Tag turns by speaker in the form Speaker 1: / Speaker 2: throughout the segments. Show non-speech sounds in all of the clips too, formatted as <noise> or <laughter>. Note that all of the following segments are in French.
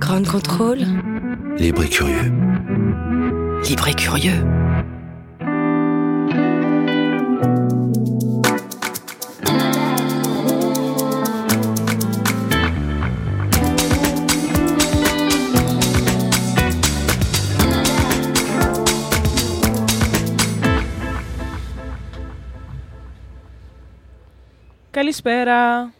Speaker 1: Grand contrôle.
Speaker 2: Libre et curieux.
Speaker 1: Libre et curieux.
Speaker 3: Kalispera.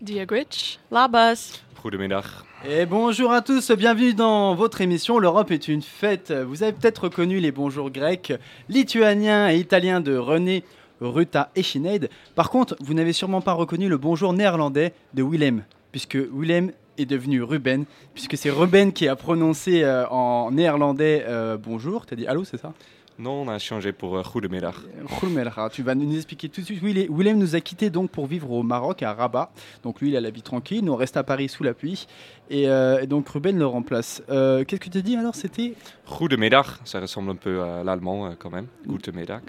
Speaker 4: Diagwitch.
Speaker 5: Labas.
Speaker 6: Goedemiddag.
Speaker 7: Et bonjour à tous, bienvenue dans votre émission L'Europe est une fête. Vous avez peut-être reconnu les bonjours grecs, lituaniens et italiens de René, Ruta et Sinead. Par contre, vous n'avez sûrement pas reconnu le bonjour néerlandais de Willem, puisque Willem est devenu Ruben, puisque c'est Ruben qui a prononcé euh, en néerlandais euh, bonjour. T'as dit allô, c'est ça?
Speaker 6: Non, on a changé pour euh, goedemiddag.
Speaker 7: Goedemiddag. Tu vas nous expliquer tout de suite. Willem Willem nous a quittés donc pour vivre au Maroc, à Rabat. Donc lui, il a la vie tranquille. Nous, on reste à Paris sous la pluie. Et, euh, et donc Ruben le remplace. Euh, Qu'est-ce que tu as dit alors C'était?
Speaker 6: Goedemiddag, ça ressemble un peu à l'allemand euh, quand même. Goedemiddag.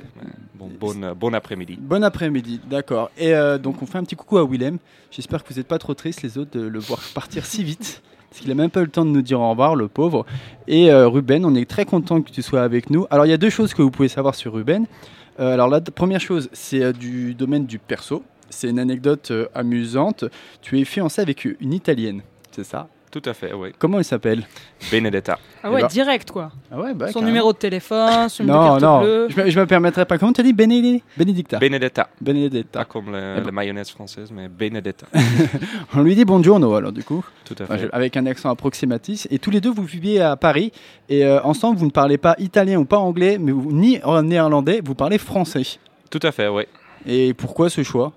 Speaker 6: Bon, bon, euh, bon après-midi.
Speaker 7: Bon après-midi, d'accord. Et euh, donc on fait un petit coucou à Willem. J'espère que vous n'êtes pas trop tristes les autres de le voir <laughs> partir si vite. Parce qu'il a même pas eu le temps de nous dire au revoir, le pauvre. Et euh, Ruben, on est très content que tu sois avec nous. Alors il y a deux choses que vous pouvez savoir sur Ruben. Euh, alors la première chose, c'est euh, du domaine du perso. C'est une anecdote amusante. Tu es fiancé avec une Italienne, c'est ça?
Speaker 6: Tout à fait, oui.
Speaker 7: Comment elle s'appelle
Speaker 6: Benedetta.
Speaker 3: Ah ouais,
Speaker 7: Eh ben-
Speaker 3: direct quoi.
Speaker 7: Ah ouais, bah,
Speaker 3: Son numéro de téléphone, son numéro
Speaker 7: Non,
Speaker 3: de carte
Speaker 7: non,
Speaker 3: bleue.
Speaker 7: je je me permettrai pas. Comment tu as dit Benedicta
Speaker 6: Benedetta.
Speaker 7: Benedetta.
Speaker 6: Pas comme le-
Speaker 7: Eh ben-
Speaker 6: la mayonnaise française, mais Benedetta. <laughs>
Speaker 7: On lui dit buongiorno alors du coup.
Speaker 6: Tout à fait.
Speaker 7: avec un accent approximatif. Et tous les deux, vous vivez à Paris. Et euh, ensemble, vous ne parlez pas italien ou pas anglais, mais vous, ni en néerlandais, vous parlez français.
Speaker 6: Tout à fait, oui.
Speaker 7: Et pourquoi ce choix?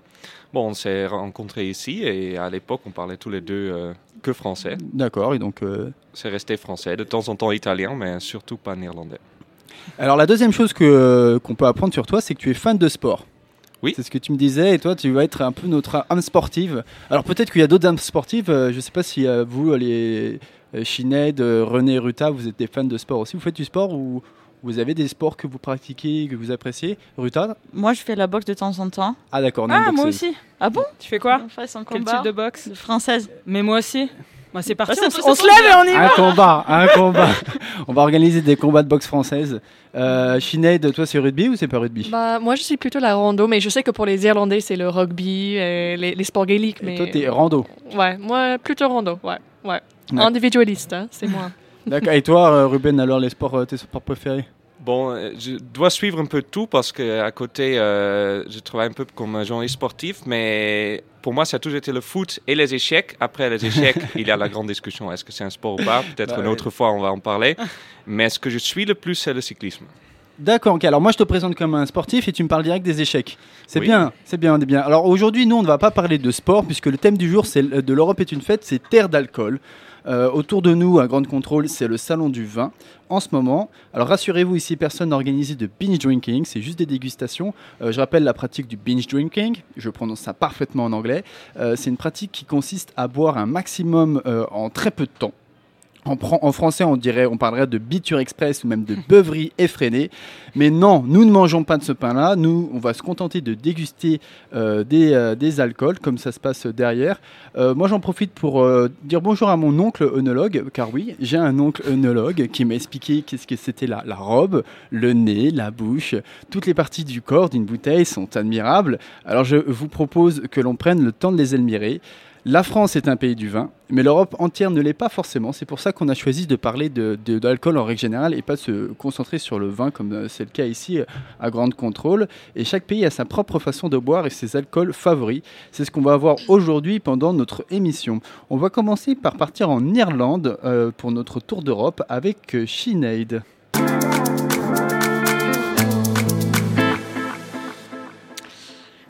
Speaker 6: Bon, on s'est rencontrés ici et à l'époque, on parlait tous les deux euh, que français.
Speaker 7: D'accord, et donc... euh,
Speaker 6: C'est resté français, de temps en temps italien, mais surtout pas néerlandais.
Speaker 7: Alors la deuxième chose que, euh, qu'on peut apprendre sur toi, c'est que tu es fan de sport.
Speaker 6: Oui.
Speaker 7: C'est ce que tu me disais, et toi, tu vas être un peu notre âme sportive. Alors peut-être qu'il y a d'autres âmes sportives. euh, je ne sais pas si vous, les euh, René, Ruta, vous êtes des fans de sport aussi. Vous faites du sport ou vous avez des sports que vous pratiquez, que vous appréciez Ruta
Speaker 5: Moi, je fais la boxe de temps en temps.
Speaker 7: Ah d'accord,
Speaker 3: Ah, moi aussi.
Speaker 5: Ah bon
Speaker 3: Tu fais quoi
Speaker 5: un
Speaker 3: Quel
Speaker 5: combat
Speaker 3: type de boxe
Speaker 5: de française.
Speaker 3: Mais moi aussi. Bah, c'est parti,
Speaker 5: Bah,
Speaker 3: on, se- on lève et on y va.
Speaker 7: Un combat, un combat. <laughs> On va organiser des combats de boxe française. Euh, Sinead, toi, c'est rugby ou c'est pas rugby
Speaker 4: Bah, moi, je suis plutôt la rando, mais je sais que pour les Irlandais, c'est le rugby, et les, les sports gaéliques.
Speaker 7: Et
Speaker 4: Mais...
Speaker 7: toi, t'es rando.
Speaker 4: Ouais, moi, plutôt rando, ouais. ouais.
Speaker 7: Ouais.
Speaker 4: Individualiste, hein, c'est moi. <laughs>
Speaker 7: D'accord. Et toi, euh, Ruben, alors les sports, euh, tes sports préférés?
Speaker 6: Bon, euh, je dois suivre un peu tout parce qu'à côté, euh, je travaille un peu comme un journaliste sportif, mais pour moi, ça a toujours été le foot et les échecs. Après les échecs, <laughs> il y a la grande discussion. Est-ce que c'est un sport ou pas? Peut-être
Speaker 7: Bah
Speaker 6: une
Speaker 7: oui.
Speaker 6: autre fois, on va en parler. Mais ce que je suis le plus, c'est le cyclisme.
Speaker 7: D'accord, ok. Alors moi, je te présente comme un sportif et tu me parles direct des échecs. C'est
Speaker 6: Oui.
Speaker 7: bien, c'est bien, c'est bien. Alors aujourd'hui, nous, on ne va pas parler de sport puisque le thème du jour, c'est de l'Europe est une fête, c'est terre d'alcool. Euh, autour de nous, à Grande Contrôle, c'est le salon du vin en ce moment. Alors rassurez-vous, ici, personne n'a de binge drinking, c'est juste des dégustations. Euh, je rappelle la pratique du binge drinking, je prononce ça parfaitement en anglais. Euh, c'est une pratique qui consiste à boire un maximum en très peu de temps. En, français, on dirait, on parlerait de biture express ou même de <laughs> beuverie effrénée. Mais non, nous ne mangeons pas de ce pain-là. Nous, on va se contenter de déguster euh, des, euh, des alcools, comme ça se passe derrière. Euh, moi, j'en profite pour dire bonjour à mon oncle œnologue, car oui, j'ai un oncle œnologue qui m'a expliqué qu'est-ce que c'était la, la robe, le nez, la bouche. Toutes les parties du corps d'une bouteille sont admirables. Alors, je vous propose que l'on prenne le temps de les admirer. La France est un pays du vin, mais l'Europe entière ne l'est pas forcément. C'est pour ça qu'on a choisi de parler d'alcool en règle générale et pas de se concentrer sur le vin comme euh, c'est le cas ici euh, à Grande Contrôle. Et chaque pays a sa propre façon de boire et ses alcools favoris. C'est ce qu'on va voir aujourd'hui pendant notre émission. On va commencer par partir en Irlande euh, pour notre tour d'Europe avec Sinead.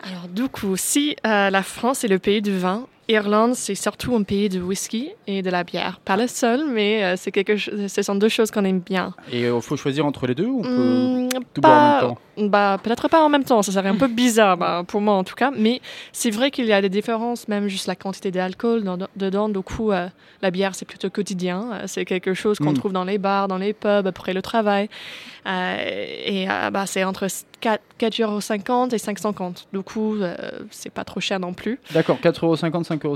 Speaker 4: Alors, du coup, si la France est le pays du vin, Irlande, c'est surtout un pays de whisky et de la bière. Pas le seul, mais euh, c'est quelque chose. Ce sont deux choses qu'on aime bien.
Speaker 7: Et il faut choisir entre les deux ou on peut
Speaker 4: Hmm,
Speaker 7: tout boire en
Speaker 4: pas-
Speaker 7: même temps?
Speaker 4: Bah, peut-être pas en même temps, ça serait un peu bizarre bah, pour moi en tout cas, mais c'est vrai qu'il y a des différences, même juste la quantité d'alcool dans- dedans. Du coup, euh, la bière, c'est plutôt quotidien. Euh, C'est quelque chose qu'on
Speaker 7: Mm.
Speaker 4: trouve dans les bars, dans les pubs, après le travail. Euh, et euh, bah, c'est entre 4, 4,50 et 5,50. Du coup, euh, c'est pas trop cher non plus.
Speaker 7: D'accord, 4,50€,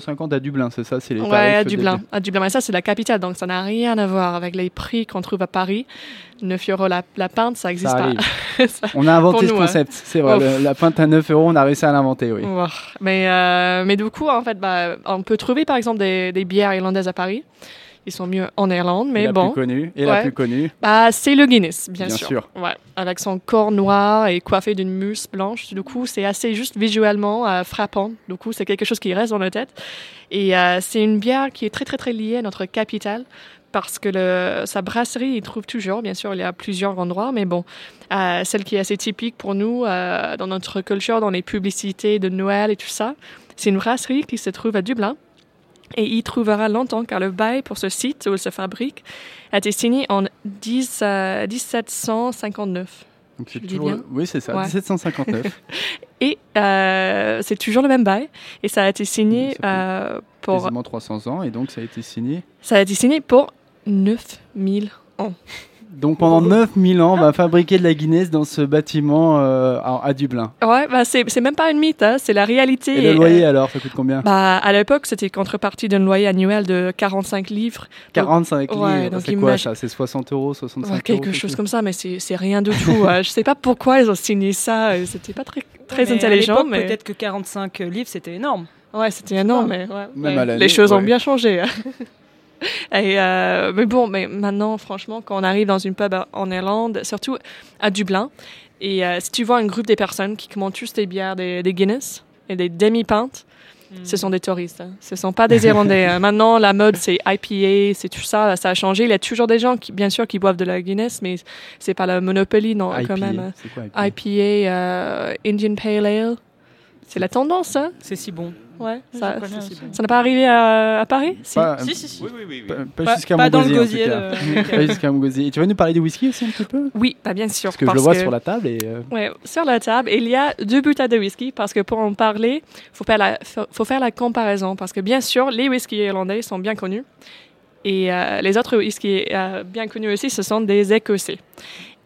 Speaker 7: 5,50€ à Dublin, c'est ça C'est les
Speaker 4: Ouais, à
Speaker 7: des-
Speaker 4: Dublin. À Dublin. Mais ça, c'est la capitale, donc ça n'a rien à voir avec les prix qu'on trouve à Paris. 9 euros la, la pinte, ça existe
Speaker 7: Ça
Speaker 4: pas. <laughs> Ça-
Speaker 7: On a inventé ce
Speaker 4: nous, hein.
Speaker 7: concept, c'est vrai. Le- la pinte à 9 euros, on a réussi à l'inventer, oui.
Speaker 4: Mais, euh, mais du coup, en fait, bah, on peut trouver par exemple des, des bières irlandaises à Paris. Ils sont mieux en Irlande, mais
Speaker 7: et la
Speaker 4: bon,
Speaker 7: plus connue. Et la plus connue.
Speaker 4: bah, c'est le Guinness, bien,
Speaker 7: Bien
Speaker 4: sûr.
Speaker 7: sûr.
Speaker 4: Ouais. Avec son corps noir et coiffé d'une mousse blanche. Du coup, c'est assez juste visuellement euh, frappant. Du coup, c'est quelque chose qui reste dans la tête. Et euh, c'est une bière qui est très, très, très liée à notre capitale. Parce que le, sa brasserie, il trouve toujours, bien sûr, il y a plusieurs endroits, mais bon, euh, celle qui est assez typique pour nous, euh, dans notre culture, dans les publicités de Noël et tout ça, c'est une brasserie qui se trouve à Dublin. Et il y trouvera longtemps car le bail pour ce site où il se fabrique a été signé en 10, euh, 1759.
Speaker 7: Donc c'est toujours...
Speaker 4: bien
Speaker 7: Oui, c'est ça,
Speaker 4: Ouais.
Speaker 7: 1759. <laughs>
Speaker 4: Et euh, c'est toujours le même bail. Et ça a été signé
Speaker 7: fait
Speaker 4: euh, pour,
Speaker 7: quasiment 300 ans, et donc ça a été signé.
Speaker 4: ça a été signé pour 9000 ans.
Speaker 7: Donc pendant 9000 ans, on va fabriquer de la Guinness dans ce bâtiment euh, à, à Dublin.
Speaker 4: Ouais, bah c'est c'est même pas une mythe, hein, c'est la réalité.
Speaker 7: Et le loyer
Speaker 4: euh,
Speaker 7: alors, ça coûte combien?
Speaker 4: bah, à l'époque, c'était contrepartie d'un loyer annuel de 45 livres.
Speaker 7: 45 livres,
Speaker 4: ouais, donc
Speaker 7: c'est quoi ça C'est 60 euros, 65
Speaker 4: Ouais,
Speaker 7: euros
Speaker 4: quelque chose comme ça, mais c'est c'est rien du tout. Euh, je sais pas pourquoi ils ont signé ça. euh, C'était pas très, très
Speaker 3: Mais à
Speaker 4: intelligent,
Speaker 3: l'époque,
Speaker 4: mais
Speaker 3: Peut-être que 45 livres, c'était énorme.
Speaker 4: ouais, c'était énorme. Mais, ouais, les choses ont bien changé. <laughs> <laughs> Et, euh, mais bon, mais maintenant, franchement, quand on arrive dans une pub à- en Irlande, surtout à Dublin, et euh, si tu vois un groupe des personnes qui commandent juste des bières, des, des Guinness et des demi-pintes, ce sont des touristes. Hein. Ce sont pas des <laughs> Irlandais. hein. Maintenant, la mode, c'est IPA, c'est tout ça. Ça a changé. Il y a toujours des gens, qui, bien sûr, qui boivent de la Guinness, mais c'est pas la Monopoly, non,
Speaker 7: IPA,
Speaker 4: quand même. hein.
Speaker 7: Quoi IPA
Speaker 4: IPA, euh, Indian Pale Ale. C'est la tendance, hein?
Speaker 3: C'est si bon.
Speaker 4: Ouais. Ça n'a pas arrivé à, à Paris? Si.
Speaker 7: Pas,
Speaker 5: Si, si, si.
Speaker 6: Oui, oui, oui.
Speaker 7: pas- pas
Speaker 3: Pas,
Speaker 7: jusqu'à
Speaker 3: pas dans le gosier. de- <laughs>
Speaker 7: Pas jusqu'à Montgausier. Et tu vas nous parler du whisky aussi un petit peu?
Speaker 4: Oui, bah, bien sûr.
Speaker 7: Parce que je le vois sur la table et... euh,
Speaker 4: Ouais, sur la table, il y a deux bouteilles de whisky parce que pour en parler, faut faire la faut faut faire la comparaison parce que bien sûr, les whiskies irlandais sont bien connus et euh, les autres whiskies euh, bien connus aussi, ce sont des écossais.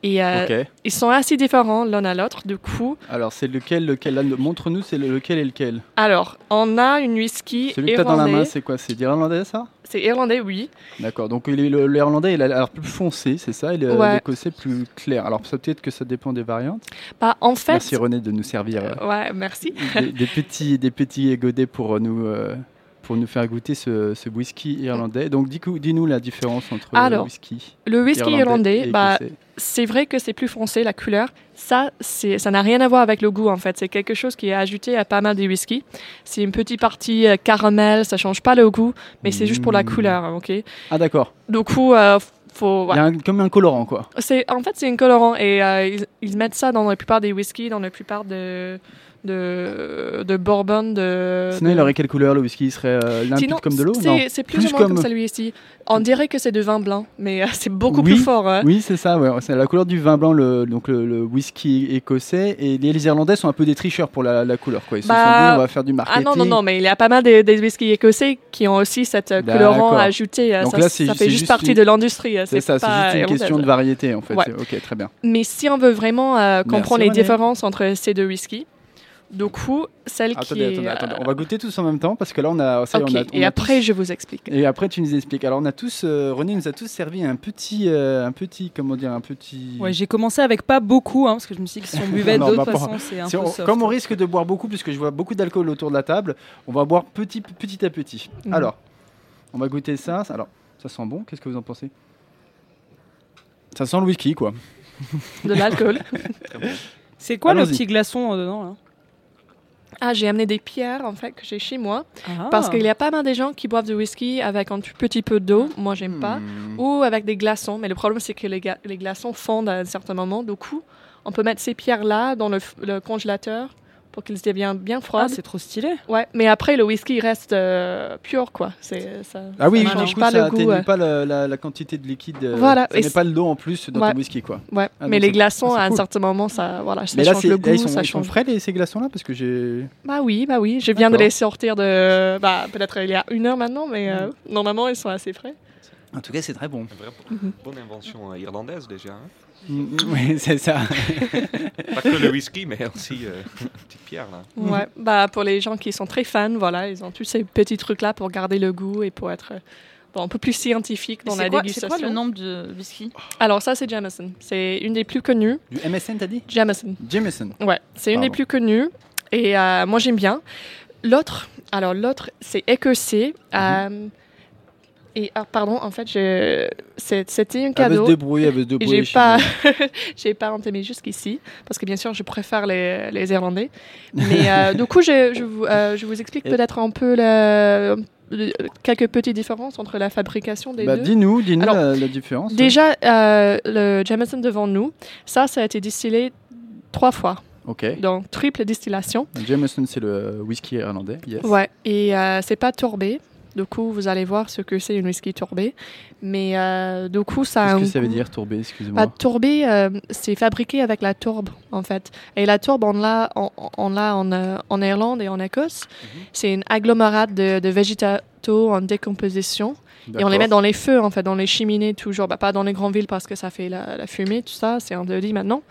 Speaker 4: Et euh, ils sont assez différents l'un à l'autre. Du coup,
Speaker 7: Alors c'est lequel, lequel? Montre-nous, c'est le- lequel et lequel?
Speaker 4: Alors on a une whisky
Speaker 7: Celui que tu as dans la main,
Speaker 4: irlandais.
Speaker 7: c'est quoi? C'est l'irlandais ça?
Speaker 4: C'est irlandais, oui.
Speaker 7: D'accord, donc est- l'irlandais il a l'air plus foncé, c'est ça, et
Speaker 4: Ouais.
Speaker 7: l'écossais plus clair. Alors peut-être que ça dépend des variantes.
Speaker 4: Bah en fait,
Speaker 7: Merci René de nous servir euh,
Speaker 4: ouais, merci.
Speaker 7: des, des <laughs> petits, des petits godets pour nous, euh, pour nous faire goûter ce, ce whisky irlandais. Donc dis- dis-nous la différence entre le
Speaker 4: Alors,
Speaker 7: whisky
Speaker 4: Le whisky irlandais,
Speaker 7: et
Speaker 4: bah
Speaker 7: écossais.
Speaker 4: C'est vrai que c'est plus foncé, la couleur. Ça, c'est, ça n'a rien à voir avec le goût, en fait. C'est quelque chose qui est ajouté à pas mal des whiskies. C'est une petite partie euh, caramel, ça change pas le goût, mais c'est juste pour la
Speaker 7: Mm.
Speaker 4: couleur, ok?
Speaker 7: Ah d'accord,
Speaker 4: Du coup, euh, faut...
Speaker 7: il y a un- comme un colorant quoi.
Speaker 4: C'est, en fait, c'est un colorant et euh, ils, ils mettent ça dans la plupart des whiskies, dans la plupart de, de, de bourbon, de...
Speaker 7: Sinon
Speaker 4: de-
Speaker 7: il aurait quelle couleur le whisky? Il serait euh, limpide
Speaker 4: Sinon,
Speaker 7: comme de l'eau
Speaker 4: c'est, plus,
Speaker 7: Plus
Speaker 4: ou moins comme,
Speaker 7: comme-
Speaker 4: celui-ci. On dirait que c'est de vin blanc, mais euh, <laughs> c'est beaucoup
Speaker 7: Oui,
Speaker 4: plus fort. hein.
Speaker 7: Oui, c'est ça. Ouais. C'est la couleur du vin blanc, le, donc le, le whisky écossais. Et les, les Irlandais sont un peu des tricheurs pour la, la couleur. Quoi. Ils se
Speaker 4: Bah,
Speaker 7: sont dit, on va faire du
Speaker 4: Ah
Speaker 7: marketing.
Speaker 4: non, non, non, mais il y a pas mal des, des whiskies écossais qui ont aussi cette euh, colorant
Speaker 7: D'accord.
Speaker 4: ajouté. euh,
Speaker 7: Donc
Speaker 4: Ça,
Speaker 7: là,
Speaker 4: ça fait juste partie de l'industrie. euh,
Speaker 7: C'est ça, c'est juste une question de variété en fait. Ok, très bien.
Speaker 4: Mais si on veut vraiment comprendre les différences entre ces deux whiskies, du coup, celle qui
Speaker 7: Attendez,
Speaker 4: est...
Speaker 7: attendez,
Speaker 4: euh,
Speaker 7: attendez. On va goûter tous en même temps parce que là, on a. ça y est,
Speaker 4: ok,
Speaker 7: on a- on
Speaker 4: et
Speaker 7: a
Speaker 4: après
Speaker 7: tous-
Speaker 4: je vous explique.
Speaker 7: Et après, tu nous expliques. Alors, on a tous. euh, René nous a tous servi un petit. euh, un petit. Comment dire Un petit.
Speaker 3: Ouais, j'ai commencé avec pas beaucoup, hein, parce que je me suis dit que si on buvait <laughs> d'autres
Speaker 7: bah,
Speaker 3: façons, c'est un
Speaker 7: Si
Speaker 3: peu
Speaker 7: on-
Speaker 3: soft.
Speaker 7: comme on risque de boire beaucoup, puisque je vois beaucoup d'alcool autour de la table, on va boire petit, petit à petit.
Speaker 4: Mhm.
Speaker 7: Alors, on va goûter ça. Alors, ça sent bon. Qu'est-ce que vous en pensez? Ça sent le whisky, quoi.
Speaker 4: De l'alcool. <laughs>
Speaker 3: C'est quoi le petit glaçon euh, dedans là?
Speaker 4: Ah, j'ai amené des pierres, en fait, que j'ai chez moi.
Speaker 3: Ah.
Speaker 4: Parce qu'il y a pas mal de gens qui boivent du whisky avec un tout petit peu d'eau. Moi, j'aime pas.
Speaker 7: Hmm.
Speaker 4: ou avec des glaçons. Mais le problème, c'est que les, glaçons fondent à un certain moment. Du coup, on peut mettre ces pierres-là dans le, f- le congélateur pour qu'ils deviennent bien froids.
Speaker 3: Ah, c'est trop stylé.
Speaker 4: ouais, mais après le whisky reste euh, pur quoi. C'est ça.
Speaker 7: Ah oui,
Speaker 4: ça
Speaker 7: du coup,
Speaker 4: pas
Speaker 7: ça
Speaker 4: le goût.
Speaker 7: atténue
Speaker 4: euh.
Speaker 7: pas la, la- la quantité de liquide. euh,
Speaker 4: Voilà,
Speaker 7: Ça
Speaker 4: et
Speaker 7: pas l'eau en plus dans
Speaker 4: Ouais.
Speaker 7: ton whisky, quoi.
Speaker 4: Ouais,
Speaker 7: Ah,
Speaker 4: mais les glaçons à un certain moment, ça, voilà, ça
Speaker 7: Mais là,
Speaker 4: change
Speaker 7: c'est-
Speaker 4: le
Speaker 7: là,
Speaker 4: goût,
Speaker 7: ils sont,
Speaker 4: ça
Speaker 7: ils sont frais les, ces glaçons-là parce que j'ai.
Speaker 4: Bah oui, bah oui, je viens de les sortir de, bah peut-être il y a une heure maintenant, mais euh, normalement ils sont assez frais.
Speaker 7: En tout cas, c'est très bon.
Speaker 6: Une
Speaker 4: Mhm.
Speaker 6: bonne invention euh, irlandaise déjà. hein.
Speaker 7: oui, <laughs> c'est ça. <laughs>
Speaker 6: Pas que le whisky, mais aussi euh, une petite pierre là.
Speaker 7: Mhm.
Speaker 4: Ouais, bah pour les gens qui sont très fans, voilà, ils ont tous ces petits trucs là pour garder le goût et pour être euh, bon, un peu plus scientifique dans la
Speaker 5: C'est quoi, c'est
Speaker 4: dégustation.
Speaker 5: quoi le nombre de whisky?
Speaker 4: Alors ça c'est Jameson, c'est une des plus connues.
Speaker 7: Du MSN, t'as dit?
Speaker 4: Jameson.
Speaker 7: Jameson.
Speaker 4: Ouais, c'est une des plus connues et euh, moi j'aime bien. L'autre, alors l'autre c'est écossais.
Speaker 7: Mhm.
Speaker 4: euh, et ah, pardon, en fait, je- c'était un
Speaker 7: Elle veut
Speaker 4: cadeau.
Speaker 7: se débrouiller, elle veut se débrouiller.
Speaker 4: j'ai pas, <laughs> j'ai pas entamé jusqu'ici parce que bien sûr je préfère les, les Irlandais. Mais euh, <laughs> du coup je, je, vous, euh, je vous explique
Speaker 7: Et-
Speaker 4: peut-être un peu la- le- quelques petites différences entre la fabrication des
Speaker 7: Bah,
Speaker 4: deux.
Speaker 7: dis-nous, dis-nous la, la différence.
Speaker 4: Déjà euh, le Jameson devant nous, ça ça a été distillé trois fois,
Speaker 7: Ok.
Speaker 4: donc triple distillation.
Speaker 7: Jameson, c'est le whisky irlandais. Yes.
Speaker 4: Ouais, et euh, c'est pas tourbé. Du coup, vous allez voir ce que c'est une whisky tourbé. Mais euh, du coup, ça a
Speaker 7: Qu'est-ce que ça veut dire, tourbé Excuse-moi?
Speaker 4: Bah, tourbé, euh, c'est fabriqué avec la tourbe, en fait. Et la tourbe, on l'a on, on l'a en, euh, en Irlande et en Écosse.
Speaker 7: Mhm.
Speaker 4: C'est une agglomérat de, de végétaux en décomposition. Et on les met dans les feux, en fait, dans les cheminées, toujours. Bah, pas dans les grandes villes parce que ça fait la, la fumée, tout ça, c'est interdit maintenant.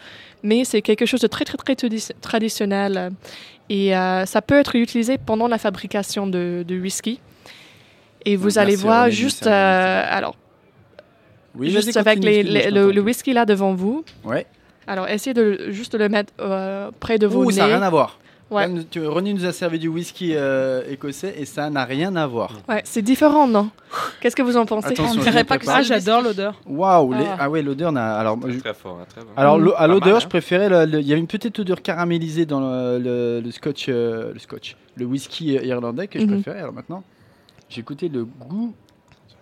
Speaker 4: Mais c'est quelque chose de très, très, très tradi- traditionnel. Et euh, ça peut être utilisé pendant la fabrication de, de whisky. Et vous allez voir juste,
Speaker 7: ça
Speaker 4: euh, alors,
Speaker 7: Oui,
Speaker 4: juste avec les, les- le, whisky là devant vous.
Speaker 7: Ouais.
Speaker 4: Alors, essayez de juste le mettre euh, près de vos
Speaker 7: Ouh,
Speaker 4: nez.
Speaker 7: ça n'a rien à voir.
Speaker 4: Ouais.
Speaker 7: Là, nous- tu- René nous a servi du whisky euh, écossais et ça n'a rien à voir.
Speaker 4: Ouais, c'est différent, non? Qu'est-ce que vous en pensez?
Speaker 7: Attention,
Speaker 5: On
Speaker 7: je
Speaker 5: dirait pas que.
Speaker 3: Ah, j'adore l'odeur.
Speaker 7: Waouh, les-
Speaker 4: Ah.
Speaker 7: ah ouais, l'odeur n'a. Alors, je-
Speaker 6: Très fort, hein, très bon.
Speaker 7: alors le- à l'odeur, je
Speaker 6: hein.
Speaker 7: préférais. le- le- Il y avait une petite odeur caramélisée dans le, le- le scotch, euh, le scotch, le whisky irlandais que je
Speaker 4: Mhm.
Speaker 7: préférais. Alors maintenant, j'ai écouté le goût.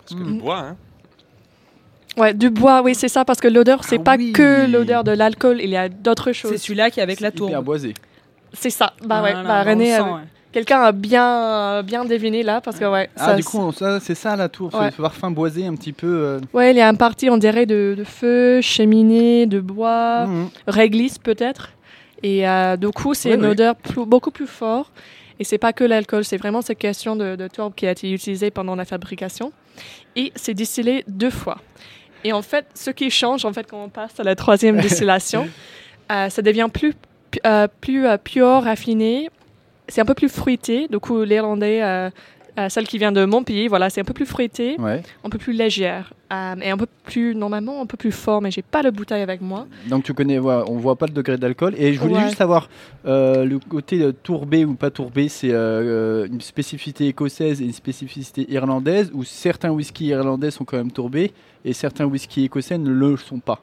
Speaker 6: Parce que du bois, hein.
Speaker 4: Ouais, du bois, oui, c'est ça, parce que l'odeur, c'est
Speaker 7: Ah
Speaker 4: pas
Speaker 7: oui.
Speaker 4: que l'odeur de l'alcool, il y a d'autres
Speaker 3: C'est
Speaker 4: choses.
Speaker 3: celui-là qui est avec la
Speaker 7: c'est hyper
Speaker 3: tourbe.
Speaker 7: boisé.
Speaker 4: C'est ça. Bah ouais,
Speaker 3: Voilà,
Speaker 4: bah René,
Speaker 3: le sent,
Speaker 4: euh,
Speaker 3: ouais.
Speaker 4: quelqu'un a bien, bien deviné là, parce que ouais.
Speaker 7: Ah,
Speaker 4: ça,
Speaker 7: du coup, c'est ça la tour,
Speaker 4: Ouais.
Speaker 7: ce parfum boisé un petit peu. euh,
Speaker 4: Ouais, il y a un parti, on dirait, de, de feu, cheminée, de bois,
Speaker 7: mhm.
Speaker 4: réglisse peut-être. Et euh, du coup, c'est
Speaker 7: Ouais,
Speaker 4: une
Speaker 7: ouais.
Speaker 4: odeur plus- beaucoup plus forte. Et c'est pas que l'alcool, c'est vraiment cette question de, de tourbe qui a été utilisée pendant la fabrication. Et c'est distillé deux fois. Et en fait, ce qui change, en fait, quand on passe à la troisième <laughs> distillation, euh, ça devient plus, euh, plus euh, pur, raffiné. C'est un peu plus fruité. Du coup, l'Irlandais, euh, celle qui vient de mon pays, voilà, c'est un peu plus fruité,
Speaker 7: Ouais.
Speaker 4: un peu plus légère. euh, et un peu plus, normalement, un peu plus fort, mais j'ai pas le bouteille avec moi.
Speaker 7: Donc tu connais, ouais, on voit pas le degré d'alcool. Et je voulais
Speaker 4: Ouais.
Speaker 7: juste savoir euh, le côté euh, tourbé ou pas tourbé, c'est euh, une spécificité écossaise et une spécificité irlandaise, où certains whiskies irlandais sont quand même tourbés et certains whiskies écossais ne le sont pas?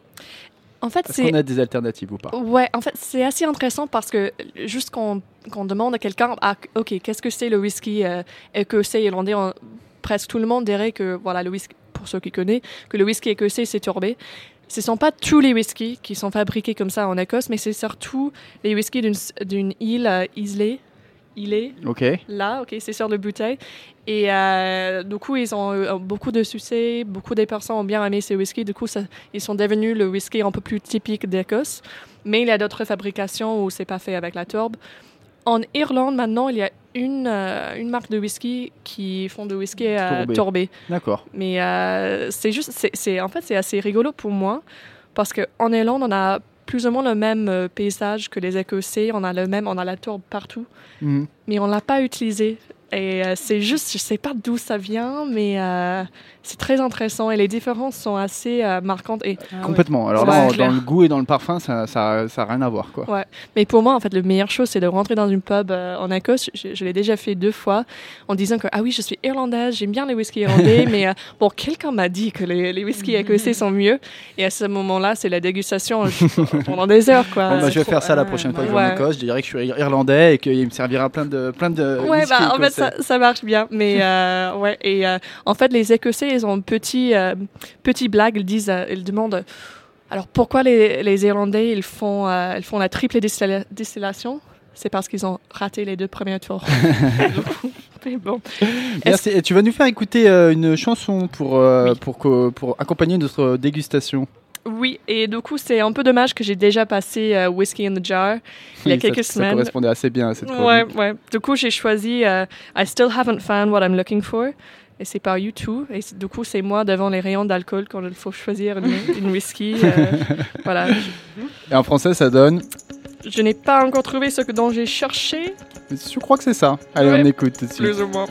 Speaker 4: En fait,
Speaker 7: Est-ce qu'on a des alternatives ou pas
Speaker 4: Ouais, en fait, c'est assez intéressant parce que juste qu'on demande à quelqu'un, ah, ok, qu'est-ce que c'est le whisky euh, écossais irlandais on- Presque tout le monde dirait que, voilà, le whisky, pour ceux qui connaissent, que le whisky écossais, c'est tourbé. Ce ne sont pas tous les whiskies qui sont fabriqués comme ça en Écosse, mais c'est surtout les whiskies d'une d'une île euh, isolée, îlée,
Speaker 7: Ok.
Speaker 4: là, ok, c'est sur le bouteille. Et euh, du coup, ils ont eu beaucoup de succès, beaucoup de personnes ont bien aimé ces whiskies. Du coup, ça, ils sont devenus le whisky un peu plus typique d'Écosse. Mais il y a d'autres fabrications où c'est pas fait avec la tourbe. En Irlande, maintenant, il y a une, euh, une marque de whisky qui font de whisky euh,
Speaker 7: Tourbé. D'accord.
Speaker 4: Mais euh, c'est juste, c'est- en fait, c'est assez rigolo pour moi parce qu'en Irlande, on a plus ou moins le même euh, paysage que les Écossais. On a le même, on a la tourbe partout
Speaker 7: Mhm.
Speaker 4: mais on l'a pas utilisé. Et euh, c'est juste, je sais pas d'où ça vient, mais euh, c'est très intéressant et les différences sont assez euh, marquantes. Et,
Speaker 3: Ah ouais.
Speaker 7: Complètement. Alors
Speaker 4: Ouais,
Speaker 7: là, dans le goût et dans le parfum, ça, ça, ça a rien à voir, quoi.
Speaker 4: mais pour moi, en fait, la meilleure chose, c'est de rentrer dans une pub euh, en Écosse. Je, je l'ai déjà fait deux fois en disant que, ah oui, je suis irlandaise, j'aime bien les whisky irlandais, <laughs> mais euh, bon, quelqu'un m'a dit que les, les whisky écossais sont mieux. Et à ce moment-là, c'est la dégustation <laughs> pendant des heures, quoi.
Speaker 7: Bon, bah, je vais
Speaker 3: trop-
Speaker 7: faire ça la
Speaker 3: ouais,
Speaker 7: prochaine fois que je
Speaker 4: ouais.
Speaker 7: vais en Écosse. Je dirais que je suis irlandais et qu'il me servira plein de, plein de
Speaker 4: Ouais,
Speaker 7: whisky
Speaker 4: bah, en fait,
Speaker 7: écossais.
Speaker 4: Ça, ça marche bien. Mais, <laughs> euh, ouais. Et, euh, en fait, les Écossais, ils ont un petit, euh, petit blague. Ils disent, ils demandent, alors, pourquoi les, les Irlandais, ils font, ils font la triple distilla- distillation?
Speaker 8: c'est parce qu'ils ont raté les deux premiers tours. <laughs> <laughs> Mais bon.
Speaker 7: Merci. Et tu vas nous faire écouter une chanson pour,
Speaker 8: Oui.
Speaker 7: pour, que- pour accompagner notre dégustation.
Speaker 8: Oui, et du coup, c'est un peu dommage que j'ai déjà passé euh, Whiskey in the Jar il y a quelques
Speaker 7: ça,
Speaker 8: semaines.
Speaker 7: Ça correspondait assez bien à cette
Speaker 8: Ouais,
Speaker 7: chronique.
Speaker 8: ouais. Du coup, j'ai choisi euh, I Still Haven't Found What I'm Looking For. Et c'est par U2. Et du coup, c'est moi devant les rayons d'alcool quand il faut choisir une, <laughs> une whisky. euh, voilà.
Speaker 7: Et en français, ça donne.
Speaker 8: Je n'ai pas encore trouvé ce que- dont j'ai cherché,
Speaker 7: Je crois que c'est ça. Allez,
Speaker 8: Ouais.
Speaker 7: on écoute tout de suite.
Speaker 8: plus ou moins.